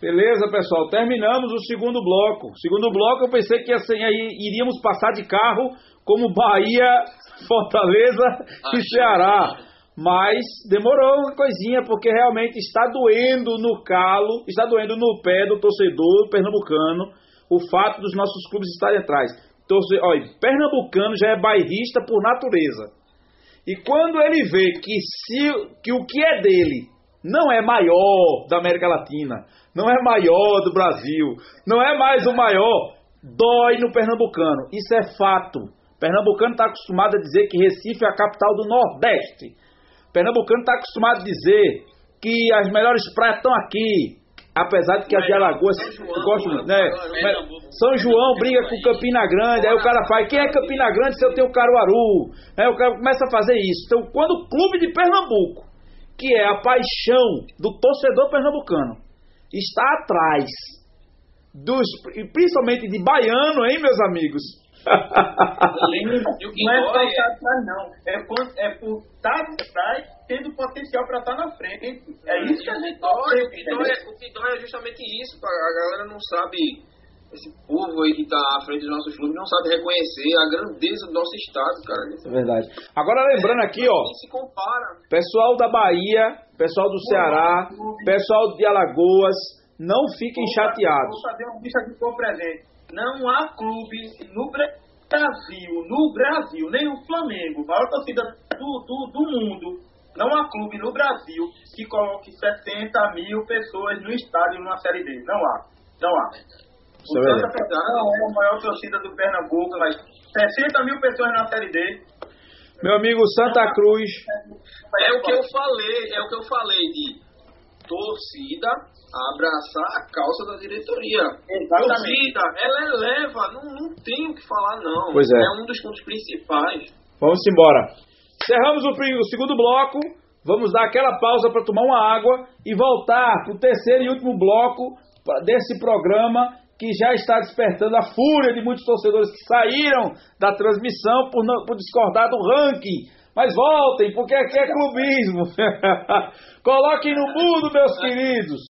Beleza, pessoal. Terminamos o segundo bloco. Segundo bloco, eu pensei que assim, aí iríamos passar de carro como Bahia, [laughs] Fortaleza e Ceará. Mas demorou uma coisinha, porque realmente está doendo no calo, está doendo no pé do torcedor pernambucano o fato dos nossos clubes estarem atrás. Torce... Olha, pernambucano já é bairrista por natureza. E quando ele vê que, se, que o que é dele não é maior da América Latina, não é maior do Brasil, não é mais o maior, dói no pernambucano. Isso é fato. Pernambucano está acostumado a dizer que Recife é a capital do Nordeste. Pernambucano está acostumado a dizer que as melhores praias estão aqui. Apesar de que a de Alagoas, né? São João briga com Campina Grande, aí o cara faz, quem é Campina Grande se eu tenho Caruaru? Aí o cara começa a fazer isso. Então, quando o clube de Pernambuco, que é a paixão do torcedor pernambucano, está atrás dos, e principalmente de baiano, hein, meus amigos? [laughs] Não é só dói estar atrás, não. É por, é por estar atrás, tendo potencial para estar na frente. É isso que a gente dói, torce, o, que dói, é- justamente isso, a galera não sabe esse povo aí que tá à frente dos nossos clubes não sabe reconhecer a grandeza do nosso estado, cara. É verdade. Agora lembrando aqui, ó, se compara. pessoal da Bahia, pessoal do Ceará, pessoal de Alagoas, não fiquem chateados. Vou fazer uma lista de for presente. Não há clube no Brasil, no Brasil, nem o Flamengo, maior torcida do, do, do mundo, não há clube no Brasil que coloque 70 mil pessoas no estádio numa Série D. Não há. Não há. É O. Santa não é a maior torcida do Pernambuco, mas 60 mil pessoas na Série D. Meu amigo Santa Cruz, É o que eu falei, é o que eu falei de torcida abraçar a causa da diretoria. Exatamente. Torcida, ela eleva, não, não tem o que falar não. Pois é. um dos pontos principais. vamos embora. Encerramos o, o segundo bloco, vamos dar aquela pausa para tomar uma água e voltar para o terceiro e último bloco desse programa que já está despertando a fúria de muitos torcedores que saíram da transmissão por, não- por discordar do ranking. Mas voltem, porque aqui é clubismo. [laughs] Coloquem no mundo, meus queridos.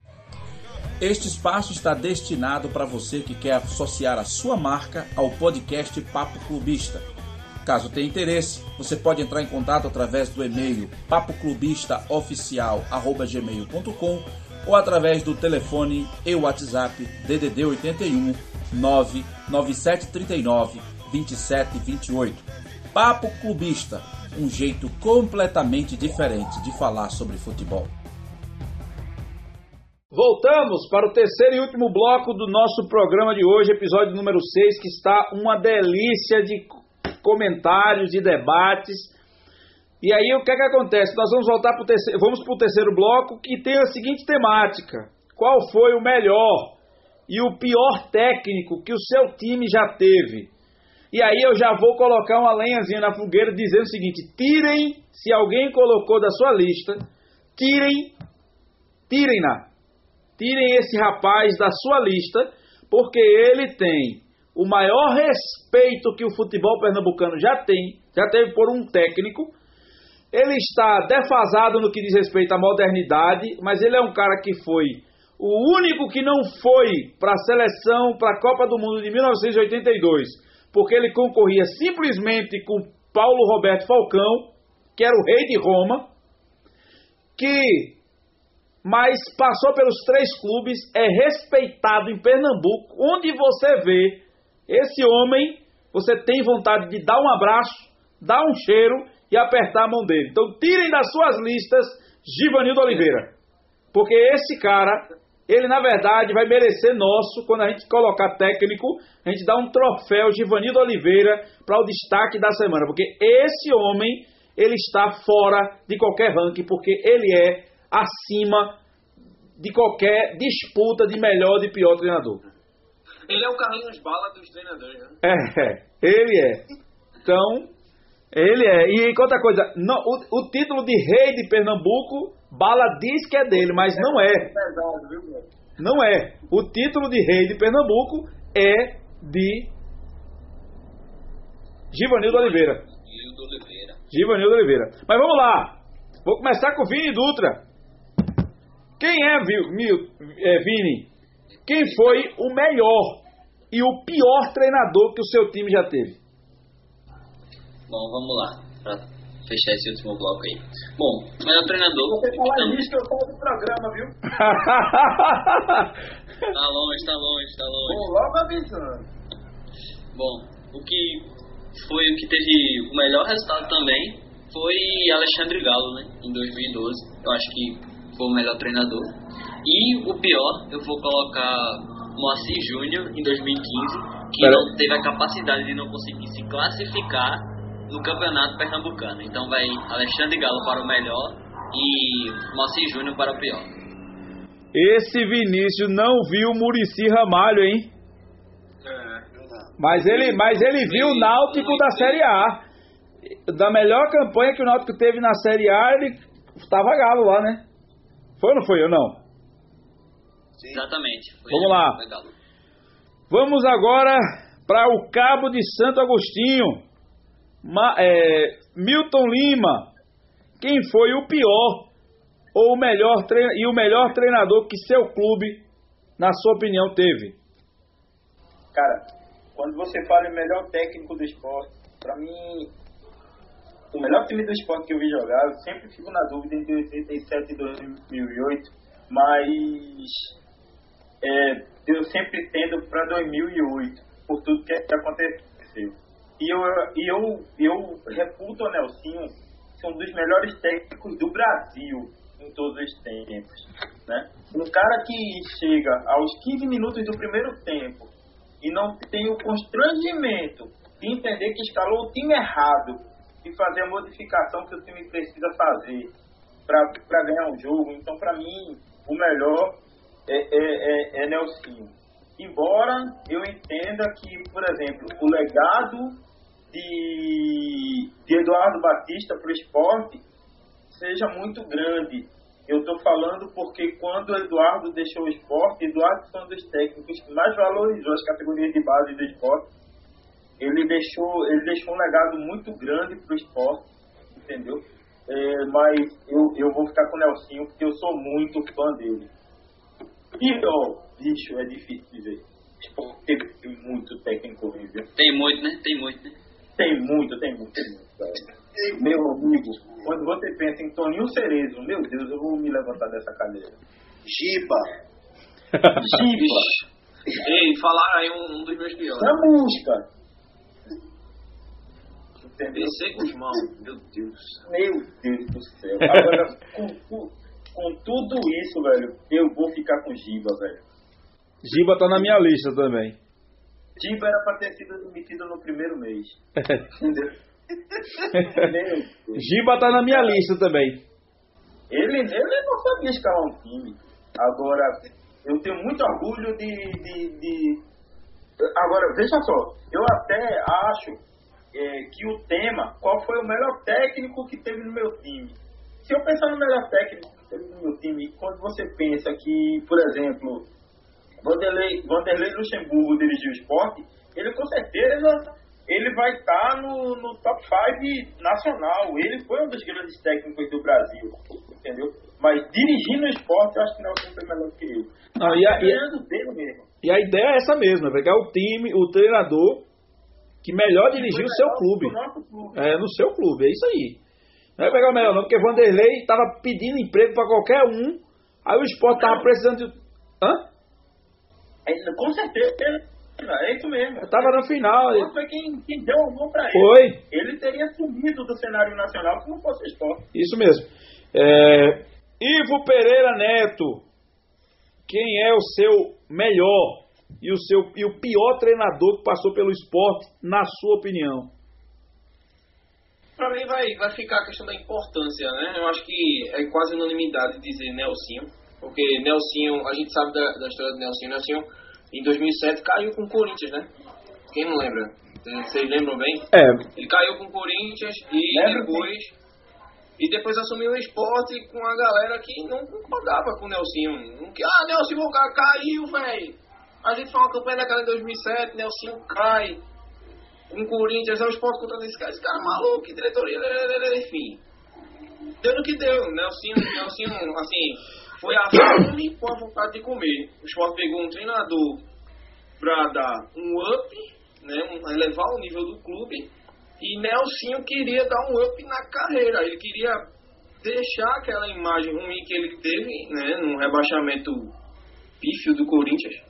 Este espaço está destinado para você que quer associar a sua marca ao podcast Papo Clubista. Caso tenha interesse, você pode entrar em contato através do e-mail papoclubista.oficial@gmail.com ou através do telefone e WhatsApp DDD 81 99739 2728. Papo Clubista, um jeito completamente diferente de falar sobre futebol. Voltamos para o terceiro e último bloco do nosso programa de hoje, episódio número 6, que está uma delícia de comentários e debates. E aí o que é que acontece? Nós vamos voltar para o terceiro, vamos para o terceiro bloco que tem a seguinte temática: qual foi o melhor e o pior técnico que o seu time já teve? E aí eu já vou colocar uma lenhazinha na fogueira dizendo o seguinte: tirem, se alguém colocou da sua lista, tirem, tirem-na. Tirem esse rapaz da sua lista, porque ele tem o maior respeito que o futebol pernambucano já tem, já teve por um técnico. Ele está defasado no que diz respeito à modernidade, mas ele é um cara que foi o único que não foi para a seleção, para a Copa do Mundo de 1982, porque ele concorria simplesmente com Paulo Roberto Falcão, que era o rei de Roma, que mas passou pelos três clubes, é respeitado em Pernambuco, onde você vê esse homem, você tem vontade de dar um abraço, dar um cheiro e apertar a mão dele. Então tirem das suas listas Givanildo Oliveira, porque esse cara, ele na verdade vai merecer nosso, quando a gente colocar técnico, a gente dá um troféu Givanildo Oliveira para o destaque da semana, porque esse homem, ele está fora de qualquer ranking, porque ele é acima de qualquer disputa de melhor e pior treinador. Ele é o Carlinhos Bala dos treinadores, né? É, é, ele é. Então, ele é. E outra coisa, não, o, o título de rei de Pernambuco, Bala diz que é dele, mas não é. Meu? Não é. O título de rei de Pernambuco é de Givanildo Oliveira. Gildo Oliveira. Givanildo Oliveira. Mas vamos lá. Vou começar com o Vini Dutra. Quem é, é, Vini? Quem foi o melhor e o pior treinador que o seu time já teve? Bom, vamos lá, pra fechar esse último bloco aí. Bom, o melhor treinador. Você falar Então, nisso, eu saio do programa, viu? [laughs] [laughs] tá longe, tá longe, tá longe. Vou logo avisando. Bom, o que foi o que teve o melhor resultado também foi Alexandre Galo, né? Em 2012. Eu acho que foi o melhor treinador. E o pior, eu vou colocar Moacir Júnior em 2015, que Pera- não teve a capacidade de não conseguir se classificar no campeonato pernambucano. Então vai Alexandre Galo para o melhor e Moacir Júnior para o pior. Esse Vinícius não viu Murici Ramalho, hein? Mas ele, mas ele viu o Náutico da Série A. Da melhor campanha que o Náutico teve na Série A, ele estava galo lá, né? Foi ou não foi? Eu não. Sim. Exatamente. Foi Vamos lá. foi Galo. Vamos agora para o Cabo de Santo Agostinho. Ma- é, Milton Lima. Quem foi o pior ou o melhor e o melhor treinador que seu clube, na sua opinião, teve? Cara, quando você fala em melhor técnico do esporte, pra mim, o melhor time do esporte que eu vi jogar, eu sempre fico na dúvida entre 87 e 2008, mas é, eu sempre tendo para 2008, por tudo que aconteceu. E eu, eu, eu reputo o Nelsinho ser um dos melhores técnicos do Brasil em todos os tempos. Né? Um cara que chega aos 15 minutos do primeiro tempo e não tem o constrangimento de entender que escalou o time errado e fazer a modificação que o time precisa fazer para ganhar um jogo. Então, para mim, o melhor é, é, é, é Nelsinho. Embora eu entenda que, por exemplo, o legado de, de Eduardo Batista para o esporte seja muito grande. Eu estou falando porque quando Eduardo deixou o esporte, Eduardo foi um dos técnicos que mais valorizou as categorias de base do esporte. Ele deixou, ele deixou um legado muito grande para o esporte, entendeu? É, mas eu, eu vou ficar com o Nelsinho porque eu sou muito fã dele. E, ó, bicho, é difícil dizer. Esporte tem muito técnico horrível. Tem muito, né? Tem muito, né? Tem muito, tem muito, tem muito. Meu amigo, quando você pensa em Toninho Cerezo, meu Deus, eu vou me levantar dessa cadeira. Giba. Giba. Ei, falaram aí um, um dos meus piores. Chamusca. Entendeu? PC Guzmão, meu Deus. Meu Deus do céu. Agora, com, com, com tudo isso, velho, eu vou ficar com Giba, velho. Giba tá na minha lista também. Giba era pra ter sido demitido no primeiro mês. [laughs] Entendeu? [laughs] Giba tá na minha lista também. Ele, ele não sabia escalar um time. Agora, eu tenho muito orgulho de, de, de... Agora, veja só, eu até acho é, que o tema, qual foi o melhor técnico que teve no meu time? Se eu pensar no melhor técnico que teve no meu time, quando você pensa que, por exemplo, Vanderlei, Vanderlei Luxemburgo dirigiu o esporte, ele com certeza ele vai estar no, no top 5 nacional. Ele foi um dos grandes técnicos do Brasil, entendeu? Mas dirigindo o esporte, eu acho que Nelson foi melhor que eu. Não, e, a, e, mesmo. e a ideia é essa mesmo, é pegar o time, o treinador que melhor dirigiu o seu clube. clube. É, no seu clube, é isso aí. Não é pegar o melhor não, porque Vanderlei tava pedindo emprego pra qualquer um, aí o esporte tava Não. precisando de... Hã? É, com certeza, é isso mesmo. Eu tava no final. Ele foi quem, quem deu o gol pra ele. Foi, Ele teria sumido do cenário nacional se não fosse o esporte. isso mesmo. É, Ivo Pereira Neto, quem é o seu melhor e o, seu, e o pior treinador que passou pelo esporte, na sua opinião? Pra mim vai, vai ficar a questão da importância, né? Eu acho que é quase unanimidade dizer Nelsinho, porque Nelsinho, a gente sabe da, da história do Nelsinho. Nelsinho, em 2007, caiu com o Corinthians, né? Quem não lembra? Vocês lembram bem? É, Ele caiu com o Corinthians e Lembro, depois e depois assumiu o esporte com a galera que não concordava com o Nelsinho. Não que, ah, Nelsinho o cara caiu, velho. A gente faz uma campanha daquela em 2007, Nelsinho cai. Com o Corinthians, é o esporte contra esse cara. Esse cara é maluco, que diretoria, enfim. Deu no que deu. Nelsinho, Nelsinho assim, foi a fome com a vontade de comer. O esporte pegou um treinador pra dar um up, né, um, elevar o nível do clube. E Nelsinho queria dar um up na carreira. Ele queria deixar aquela imagem ruim que ele teve, né, num rebaixamento pífio do Corinthians.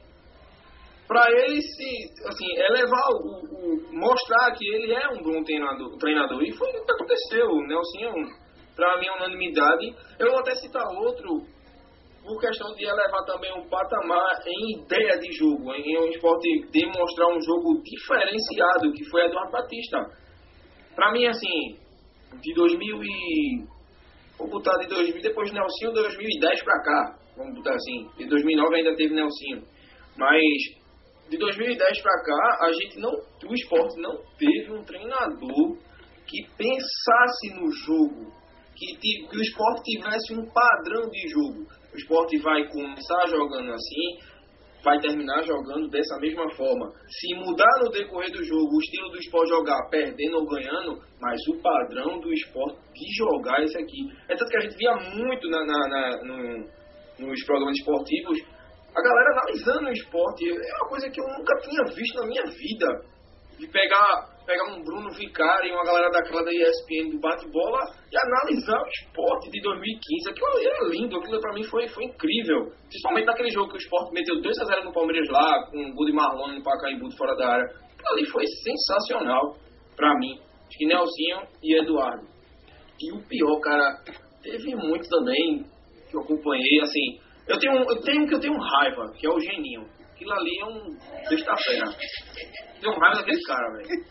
Pra ele se, assim, elevar o, o- mostrar que ele é um bom treinador, treinador. E foi o que aconteceu. O Nelsinho, pra mim, é unanimidade. Eu vou até citar outro por questão de elevar também um patamar em ideia de jogo, em um esporte demonstrar um jogo diferenciado, que foi Eduardo Batista. Pra mim, assim, de 2000 e... Vou botar de 2000, depois de Nelsinho, 2010 pra cá. Vamos botar assim. De 2009 ainda teve Nelsinho. Mas de 2010 pra cá, a gente não... O esporte não teve um treinador que pensasse no jogo. Que, que o esporte tivesse um padrão de jogo. O esporte vai começar jogando assim, vai terminar jogando dessa mesma forma. Se mudar no decorrer do jogo o estilo do esporte jogar perdendo ou ganhando, mas o padrão do esporte de jogar é esse aqui. É tanto que a gente via muito na, na- na- no- nos programas esportivos a galera analisando o esporte. É uma coisa que eu nunca tinha visto na minha vida. De pegar, pegar um Bruno Vicari e uma galera daquela da ESPN do bate-bola e analisar o esporte de 2015. Aquilo ali era lindo, aquilo pra mim foi, foi incrível. Principalmente naquele jogo que o esporte meteu 2x0 no Palmeiras lá, com o de Marlon no Pacaembu fora da área. Aquilo ali foi sensacional pra mim. Acho que Nelsinho e Eduardo. E o pior, cara, teve muito também que eu acompanhei, assim. Eu tenho, eu tenho que eu tenho raiva, que é o Geninho. Aquilo ali é um sexta-feira. Tenho raiva daquele cara, velho.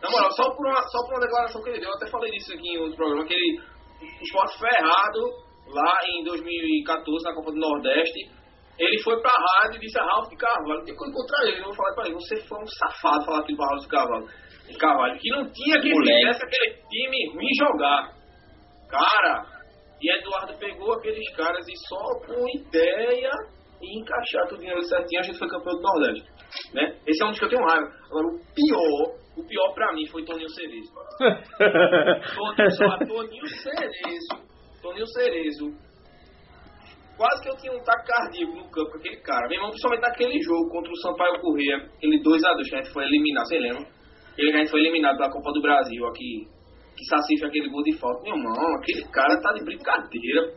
Na moral, só por, uma, só por uma declaração que ele deu, eu até falei disso aqui em outro programa, que ele, o esporte ferrado, lá em 2014, na Copa do Nordeste, ele foi pra rádio e disse a Ralf de Carvalho, tem coisa contra ele, eu vou falar pra ele, você foi um safado falar aquilo pra Ralf de Carvalho, de Carvalho, que não tinha Moleque. fizesse aquele time ruim jogar. Cara, e Eduardo pegou aqueles caras e só com ideia e encaixar tudo dinheiro certinho, a gente foi campeão do Nordeste. Né? Esse é um dos que eu tenho raiva. Agora, o pior, o pior pra mim foi Toninho Cerezo. [laughs] Toninho, só, Toninho Cerezo. Toninho Cerezo. Quase que eu tinha um ataque cardíaco no campo com aquele cara. Meu irmão, principalmente naquele jogo contra o Sampaio Corrêa, aquele 2x2 que a gente foi eliminado, você lembra? Que a gente foi eliminado pela Copa do Brasil, aqui, que Saci fez aquele gol de falta. Meu irmão, aquele cara tá de brincadeira.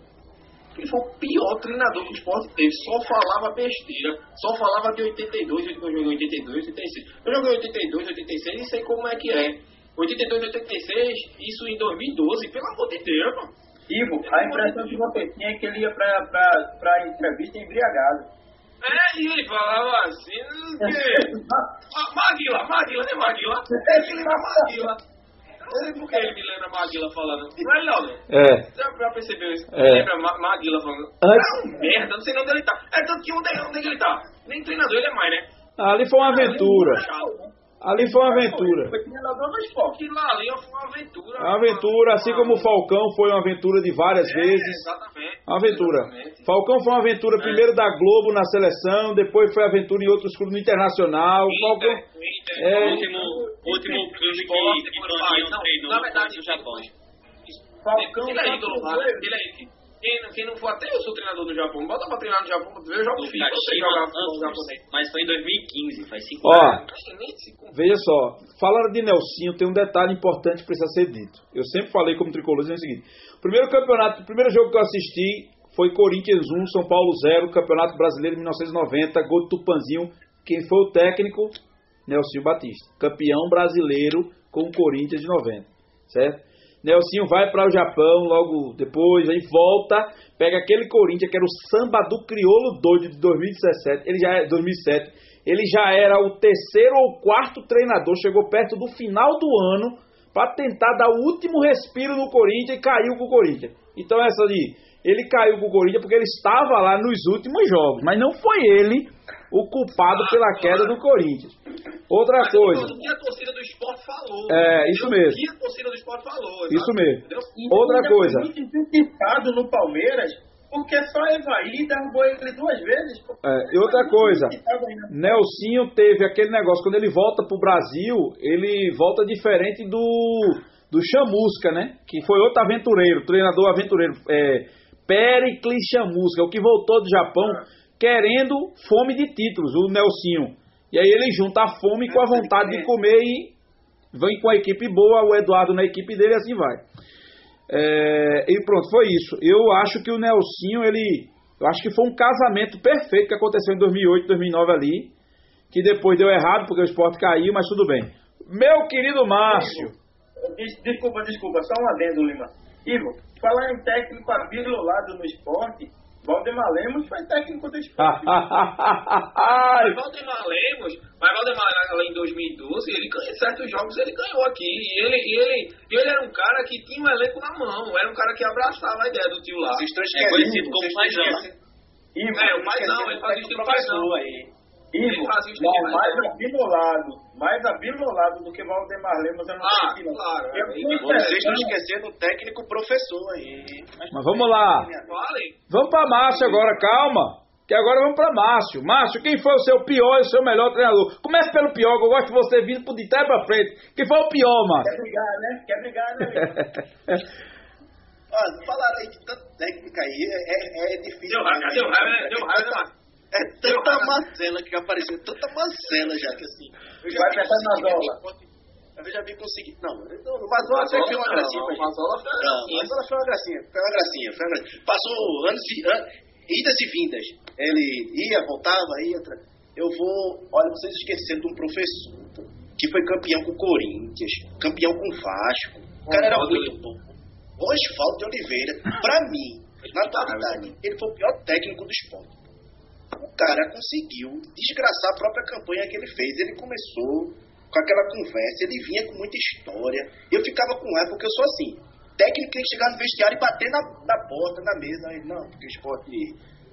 Ele foi o pior treinador que o esporte teve. Só falava besteira. Só falava de 82, eu joguei 82, 86. Eu joguei 82, 86 e sei como é que é. 82, 86, isso em 2012, pelo amor de Deus, mano. Ivo, a impressão que você tinha é que ele ia pra, pra, pra entrevista embriagado. É, e ele falava assim. [laughs] Ma- Maguila, Maguila, né Maguila? [laughs] Ele lembra Maguila. Eu não sei por que ele me lembra Maguila falando. Não é né? É. Já, já percebeu isso? É. Lembra Ma Maguila falando. Antes- É um merda, não sei onde ele tá. É tanto que onde, onde ele tá? Nem treinador ele é mais, né? Ali foi uma aventura. Ali foi uma aventura. Foi esporte. Aquilo ali foi uma aventura. Uma aventura, assim como o Falcão foi uma aventura de várias É, vezes. Exatamente. Uma aventura. Exatamente. Falcão foi uma aventura primeiro da Globo na seleção, depois foi aventura em outros clubes no internacional. O Falcão. Inter, Inter, É. O último, último clube que, que foi é tá lá, né? dois. Ele é ídolo. Quem, não- quem não for até eu sou treinador do Japão, bota pra treinar no Japão, pra ver, eu jogo O FIFA, eu sei Kashima jogar futebol Antlers, japonês. mas foi em 2015, faz cinco Ó, anos. Veja só, falando de Nelsinho, tem um detalhe importante que precisa ser dito. Eu sempre falei como tricolor, dizendo o seguinte: o primeiro campeonato, o primeiro jogo que eu assisti foi Corinthians 1, São Paulo 0, Campeonato Brasileiro de 1990, gol do Tupanzinho. Quem foi o técnico? Nelsinho Batista, campeão brasileiro com o Corinthians de 90, certo? Nelsinho vai para o Japão logo depois, aí volta, pega aquele Corinthians que era o samba do crioulo doido de 2017, ele já é 2007, ele já era o terceiro ou quarto treinador, chegou perto do final do ano para tentar dar o último respiro no Corinthians e caiu com o Corinthians. Então essa de ele caiu com o Corinthians porque ele estava lá nos últimos jogos, mas não foi ele o culpado pela queda do Corinthians. Outra Mas eu coisa, que a torcida do esporte falou. É, isso entendeu? mesmo. O que a torcida do esporte falou. Isso mesmo. entendeu? Outra coisa. Injustiçado no Palmeiras, porque só Evaí derrubou ele duas vezes. É, e outra coisa. Nelsinho teve aquele negócio, quando ele volta pro Brasil, ele volta diferente do, do Chamusca, né? Que foi outro aventureiro, treinador aventureiro. É, Pericles Chamusca, o que voltou do Japão querendo fome de títulos, o Nelsinho. E aí ele junta a fome com a vontade de comer e vem com a equipe boa, o Eduardo na equipe dele e assim vai. É, e pronto, foi isso. Eu acho que o Nelsinho, ele. Eu acho que foi um casamento perfeito que aconteceu em 2008, 2009 ali. Que depois deu errado porque o esporte caiu, mas tudo bem. Meu querido Márcio. Des- Desculpa, desculpa, só um adendo, Lima. Ivo, falar em técnico abilolado no esporte, Valdemar Lemos foi técnico do esporte. Mas Valdemar Lemos, mas Valdemar lá em 2012, ele ganhou certos jogos, ele ganhou aqui. E ele, e ele, e ele era um cara que tinha um elenco na mão, era um cara que abraçava a ideia do tio lá. Vocês estão É esquecendo. conhecido como paizão. É, o paizão, ele fazia técnico estilo paizão. aí. Ivo, ele fazia o estilo não, mais abilolado, mais abilolado do que Valdemar Lemos, eu não Ah, sei claro, Eu é, Vocês estão esquecendo o técnico professor aí. mas vamos lá. Vamos pra Márcio agora, calma. Que agora vamos pra Márcio. Márcio, quem foi o seu pior e o seu melhor treinador? Comece pelo pior, que eu gosto de você vindo por de trás pra frente. Quem foi o pior, Márcio? Quer brigar, né? Quer brigar, né? Ó, falaram aí de tanta técnica aí, é, é, é difícil. Deu raiva, deu raiva, né? Deu raiva, né, Márcio? É tanta Marcela que apareceu, tanta Marcela já que assim. Eu já Vai pensar na Zola. ver- Eu já vi conseguir. Não, não o Mazola até fez uma gracinha Não, gente. Mazola foi Não, foi uma gracinha, foi uma gracinha, foi uma gracinha. Passou anos e an- idas e vindas. Ele ia, voltava, ia. Eu vou. Olha, vocês esqueceram de um professor que foi campeão com o Corinthians, campeão com o Vasco. O cara era muito bom. Oswaldo de Oliveira, pra mim, na atualidade, ele foi o pior técnico do esporte. O cara conseguiu desgraçar a própria campanha que ele fez. Ele começou com aquela conversa, ele vinha com muita história. Eu ficava com ela porque eu sou assim. Técnico tem que chegar no vestiário e bater na, na porta, na mesa. Aí, não, porque o esporte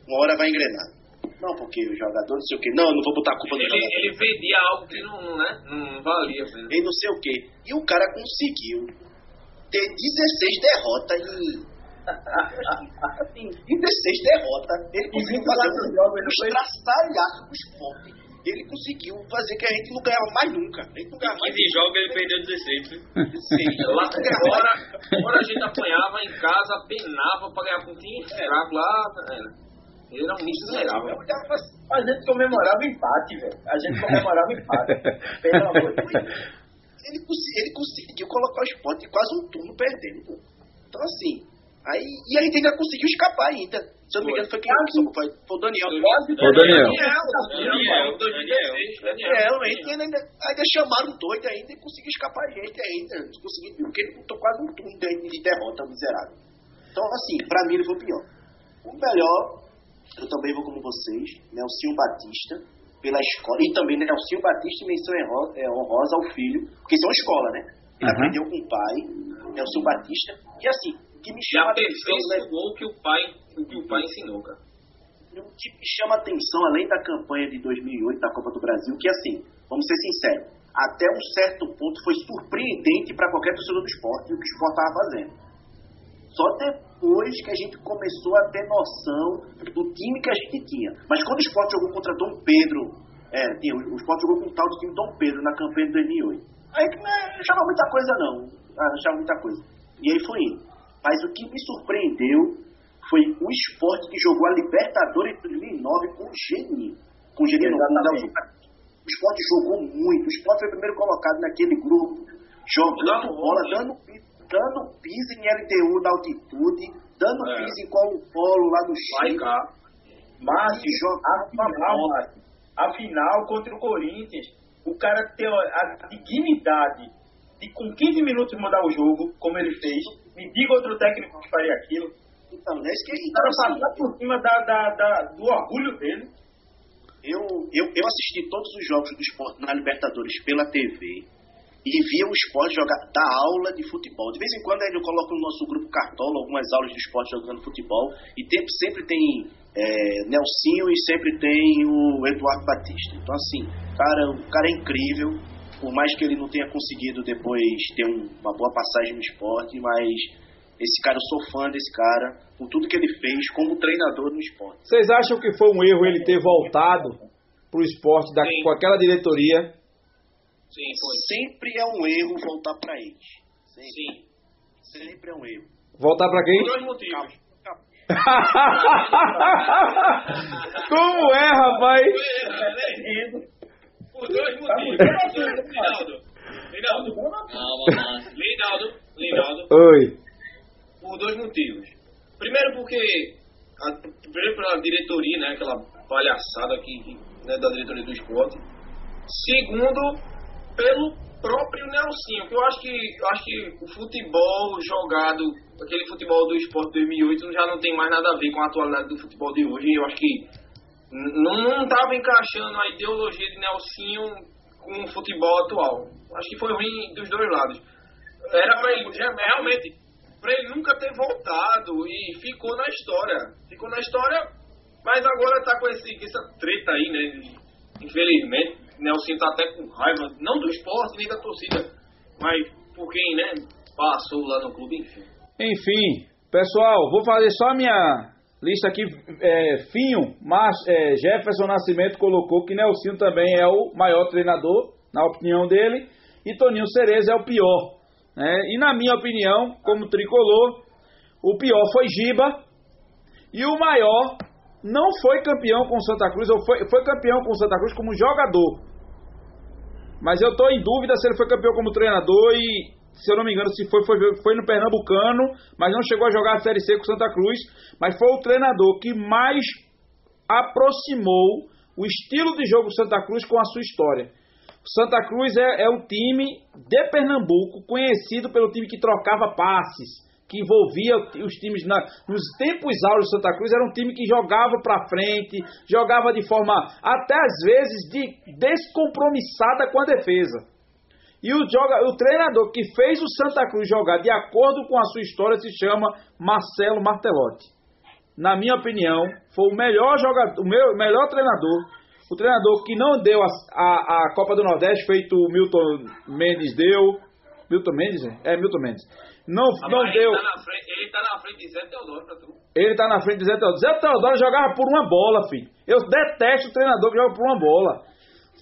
uma hora vai engrenar. Não, porque o jogador não sei o quê. Não, não vou botar a culpa no Ele, jogador. ele vendia algo que não, né, não valia. Né? E não sei o quê. E o cara conseguiu ter 16 derrotas em. Em 16 derrotas. Ele conseguiu fazer um, um esporte. Ele conseguiu fazer que a gente não ganhava mais nunca. A gente não ganhava mais 15 jogos ele perdeu 16. viu? Sim, [laughs] Lá fora, fora a gente apanhava em casa, penava pra ganhar com um time fraco lá. Era. Ele era muito miserável. A gente comemorava empate, velho. A gente comemorava empate. [laughs] Pelo amor de Deus. ele, ele conseguiu colocar o esporte quase um turno perdendo. Então, assim. Aí, e a gente ainda conseguiu escapar ainda. Se eu não me engano, foi quem foi, foi, foi o Daniel. Quase Ô, Daniel. Daniel, Daniel, 2016, Daniel. É, a gente ainda, ainda chamaram doido ainda e conseguiu escapar a gente ainda. Conseguiu, porque ele botou quase um turno de, de derrota miserável. Então, assim, pra mim ele foi o pior. O melhor, eu também vou como vocês, Nelsinho Batista, pela escola. E também Nelsinho Batista menção é, honrosa ao filho, porque são escola, né? Ele Aham. aprendeu com o pai, Nelson Batista. E assim, o que me Já chama atenção, né? aperfeiçoou o que o pai, o que o pai ensinou, cara. o que me chama atenção, além da campanha de 2008 da Copa do Brasil, que assim, vamos ser sinceros, até um certo ponto foi surpreendente para qualquer torcedor do esporte o que o esporte estava fazendo. Só depois que a gente começou a ter noção do time que a gente tinha. Mas quando o esporte jogou contra Dom Pedro, é, o esporte jogou com o tal do time Dom Pedro na campanha de 2008. Aí que não achava muita coisa não, Ah, não achava muita coisa. E aí foi indo. Mas o que me surpreendeu foi o esporte que jogou a Libertadores de 2009 com o Geninho. Com o Geninho, o esporte jogou muito. O esporte foi o primeiro colocado naquele grupo, jogando bola, dando, dando piso em LTU na altitude, dando É. piso em Colo-Colo lá no Chile. cá. Márcio, E joga- a final, Márcio, a final contra o Corinthians, o cara ter a dignidade de com 15 minutos mudar o jogo, como ele fez, me diga outro técnico que faria aquilo. Então, né? Isso que, O cara passar por cima da, da, da- do orgulho dele. eu, eu, eu assisti todos os jogos do esporte na Libertadores pela TV e via o esporte jogar, dar aula de futebol. De vez em quando eu coloco no nosso grupo Cartola algumas aulas de esporte jogando futebol e tem- sempre tem é, Nelsinho e sempre tem o Eduardo Batista. Então, assim, cara, o cara é incrível, por mais que ele não tenha conseguido depois ter um- uma boa passagem no esporte, mas esse cara, eu sou fã desse cara, por tudo que ele fez como treinador no esporte. Vocês acham que foi um erro ele ter voltado pro esporte da, Sim. com aquela diretoria? Sim, foi. Sempre é um erro voltar pra eles. Sempre, Sim. sempre é um erro. Voltar pra quem? Por dois motivos. [laughs] Como é, rapaz? Por dois motivos. Linaldo. Linaldo. Calma, Márcio. Linaldo. Linaldo. Oi. Por dois motivos. Primeiro porque a, primeiro pela diretoria, né, aquela palhaçada aqui né, da diretoria do esporte. Segundo, pelo próprio Nelsinho, que eu acho que eu acho que o futebol jogado, aquele futebol do esporte 2008 já não tem mais nada a ver com a atualidade do futebol de hoje. Eu acho que não estava encaixando a ideologia de Nelsinho com o futebol atual. Acho que foi ruim dos dois lados. Era pra ele, realmente, pra ele nunca ter voltado e ficou na história. Ficou na história, mas agora tá com esse, essa treta aí, né? Infelizmente, Nelson tá até com raiva, não do esporte nem da torcida, mas por quem, né? Passou lá no clube, enfim. Enfim, pessoal, vou fazer só a minha lista aqui. É, Finho, é, Jefferson Nascimento colocou que Nelsinho também é o maior treinador, na opinião dele, e Toninho Cereza é o pior. né? E na minha opinião, como tricolor, o pior foi Giba e o maior não foi campeão com Santa Cruz, ou foi, foi campeão com Santa Cruz como jogador. Mas eu estou em dúvida se ele foi campeão como treinador e, se eu não me engano, se foi, foi, foi no Pernambucano, mas não chegou a jogar a Série C com o Santa Cruz. Mas foi o treinador que mais aproximou o estilo de jogo do Santa Cruz com a sua história. O Santa Cruz é, é um time de Pernambuco, conhecido pelo time que trocava passes que envolvia os times na, nos tempos áureos do Santa Cruz, era um time que jogava para frente, jogava de forma até às vezes de descompromissada com a defesa. E o, joga, o treinador que fez o Santa Cruz jogar de acordo com a sua história se chama Marcelo Martelotti. Na minha opinião, foi o melhor jogador, o meu, melhor treinador, o treinador que não deu a, a, a Copa do Nordeste, feito o Milton Mendes deu. Milton Mendes? É, Milton Mendes não, não Mas deu. Ele tá, na frente, ele tá na frente de Zé Teodoro pra tu. Ele tá na frente de Zé Teodoro. Zé Teodoro jogava por uma bola, filho. Eu detesto o treinador que joga por uma bola.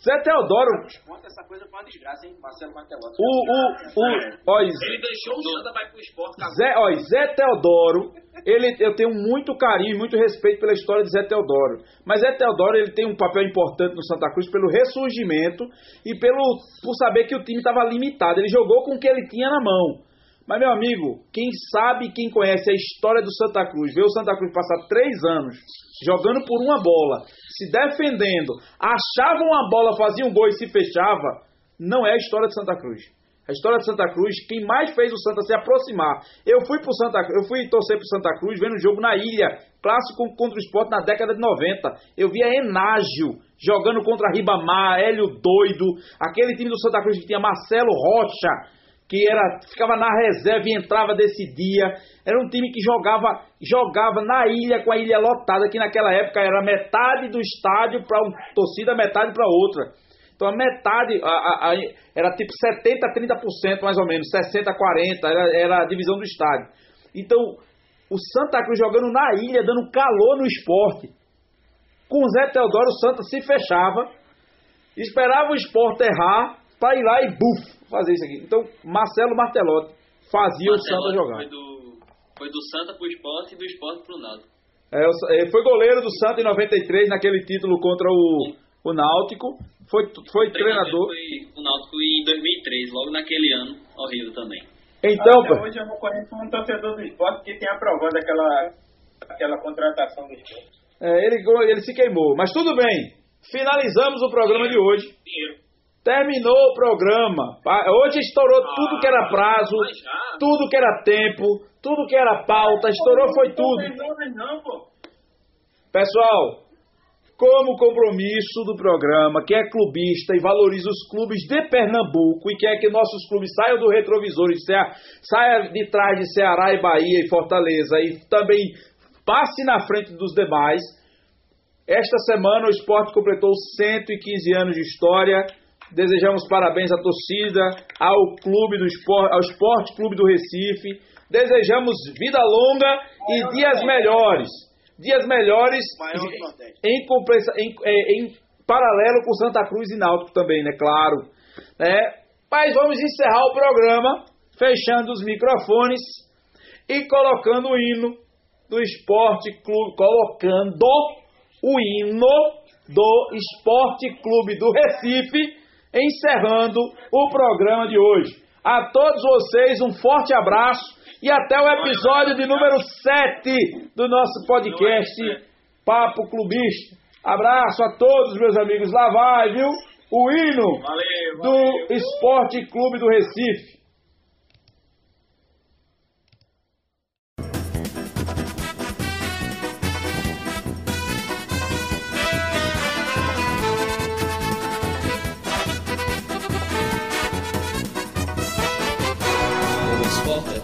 Zé Teodoro. Conta essa coisa foi uma desgraça, hein? Marcelo Martelotti. O, o, o, ó, Ele deixou o Santa vai pro esporte. Zé, ó, Zé Teodoro, ele, eu tenho muito carinho e muito respeito pela história de Zé Teodoro. Mas Zé Teodoro ele tem um papel importante no Santa Cruz pelo ressurgimento e pelo por saber que o time estava limitado. Ele jogou com o que ele tinha na mão. Mas, meu amigo, quem sabe, quem conhece a história do Santa Cruz, vê o Santa Cruz passar três anos jogando por uma bola, se defendendo, achava uma bola, fazia um gol e se fechava, não é a história de Santa Cruz. A história de Santa Cruz, quem mais fez o Santa se aproximar. Eu fui pro Santa eu fui torcer pro Santa Cruz vendo o jogo na ilha, clássico contra o esporte na década de 90. Eu via Enágio jogando contra Ribamar, Hélio Doido, aquele time do Santa Cruz que tinha Marcelo Rocha, que era ficava na reserva e entrava decidia. Era um time que jogava jogava na ilha com a ilha lotada, que naquela época era metade do estádio para uma torcida, metade para outra. Então a metade a, a, a, era tipo 70 a 30% mais ou menos, 60 a 40, era, era a divisão do estádio. Então o Santa Cruz jogando na ilha, dando calor no esporte. Com o Zé Teodoro, o Santa se fechava, esperava o esporte errar para ir lá e buf, fazer isso aqui. Então, Marcelo Martelotti fazia o Santa jogar. Foi do, foi do Santa pro esporte e do esporte pro Náutico. É, foi goleiro do Santa em 93, naquele título contra o, o Náutico. Foi, foi O treinador. Foi o Náutico em 2003, logo naquele ano, horrível também. Então, Até hoje eu não conheço um torcedor do esporte que tenha aprovado aquela, aquela contratação do esporte. é, ele, ele se queimou. Mas tudo bem. Finalizamos o programa de hoje. Dinheiro. Terminou o programa. Hoje estourou tudo que era prazo, tudo que era tempo, tudo que era pauta. Estourou foi tudo. Pessoal, como compromisso do programa, que é clubista e valoriza os clubes de Pernambuco e quer que nossos clubes saiam do retrovisor e saia de trás de Ceará e Bahia e Fortaleza e também passe na frente dos demais, esta semana o esporte completou 115 anos de história. Desejamos parabéns à torcida, ao clube do esporte, ao Esporte Clube do Recife. Desejamos vida longa e dias melhores. Dias melhores em, compensa- em- é, em paralelo com Santa Cruz e Náutico também, né? Claro. Né? Mas vamos encerrar o programa fechando os microfones e colocando o hino do Esporte Clube, colocando o hino do Esporte Clube do Recife, encerrando o programa de hoje. A todos vocês um forte abraço e até o episódio de número 7 do nosso podcast Papo Clubista. Abraço a todos, meus amigos. Lá vai, viu? O hino do. Esporte Clube do Recife.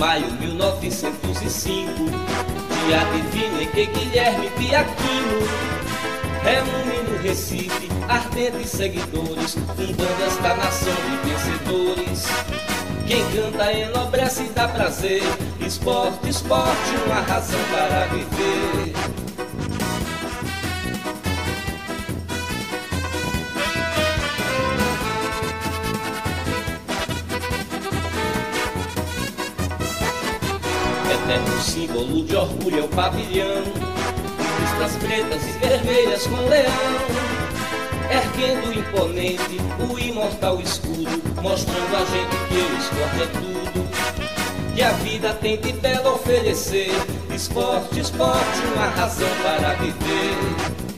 Maio 1905, E adivinhem que Guilherme Piaquino reúne no Recife ardentes seguidores, fundando esta nação de vencedores. Quem canta enobrece e dá prazer, esporte, esporte, uma razão para viver. Eterno símbolo de orgulho é o pavilhão, listras pretas e vermelhas com leão erguendo imponente o imortal escudo, mostrando a gente que o esporte é tudo. Que a vida tem de belo oferecer, esporte, esporte, uma razão para viver.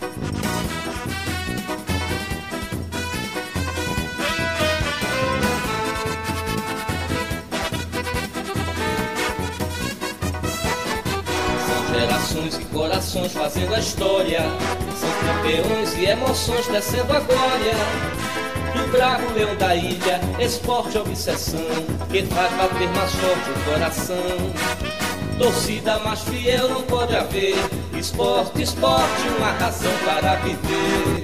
Fazendo a história. São campeões e emoções descendo a glória. E o bravo leão da ilha, esporte obsessão, que faz bater mais forte o coração. Torcida mais fiel não pode haver. Esporte, esporte, uma razão para viver.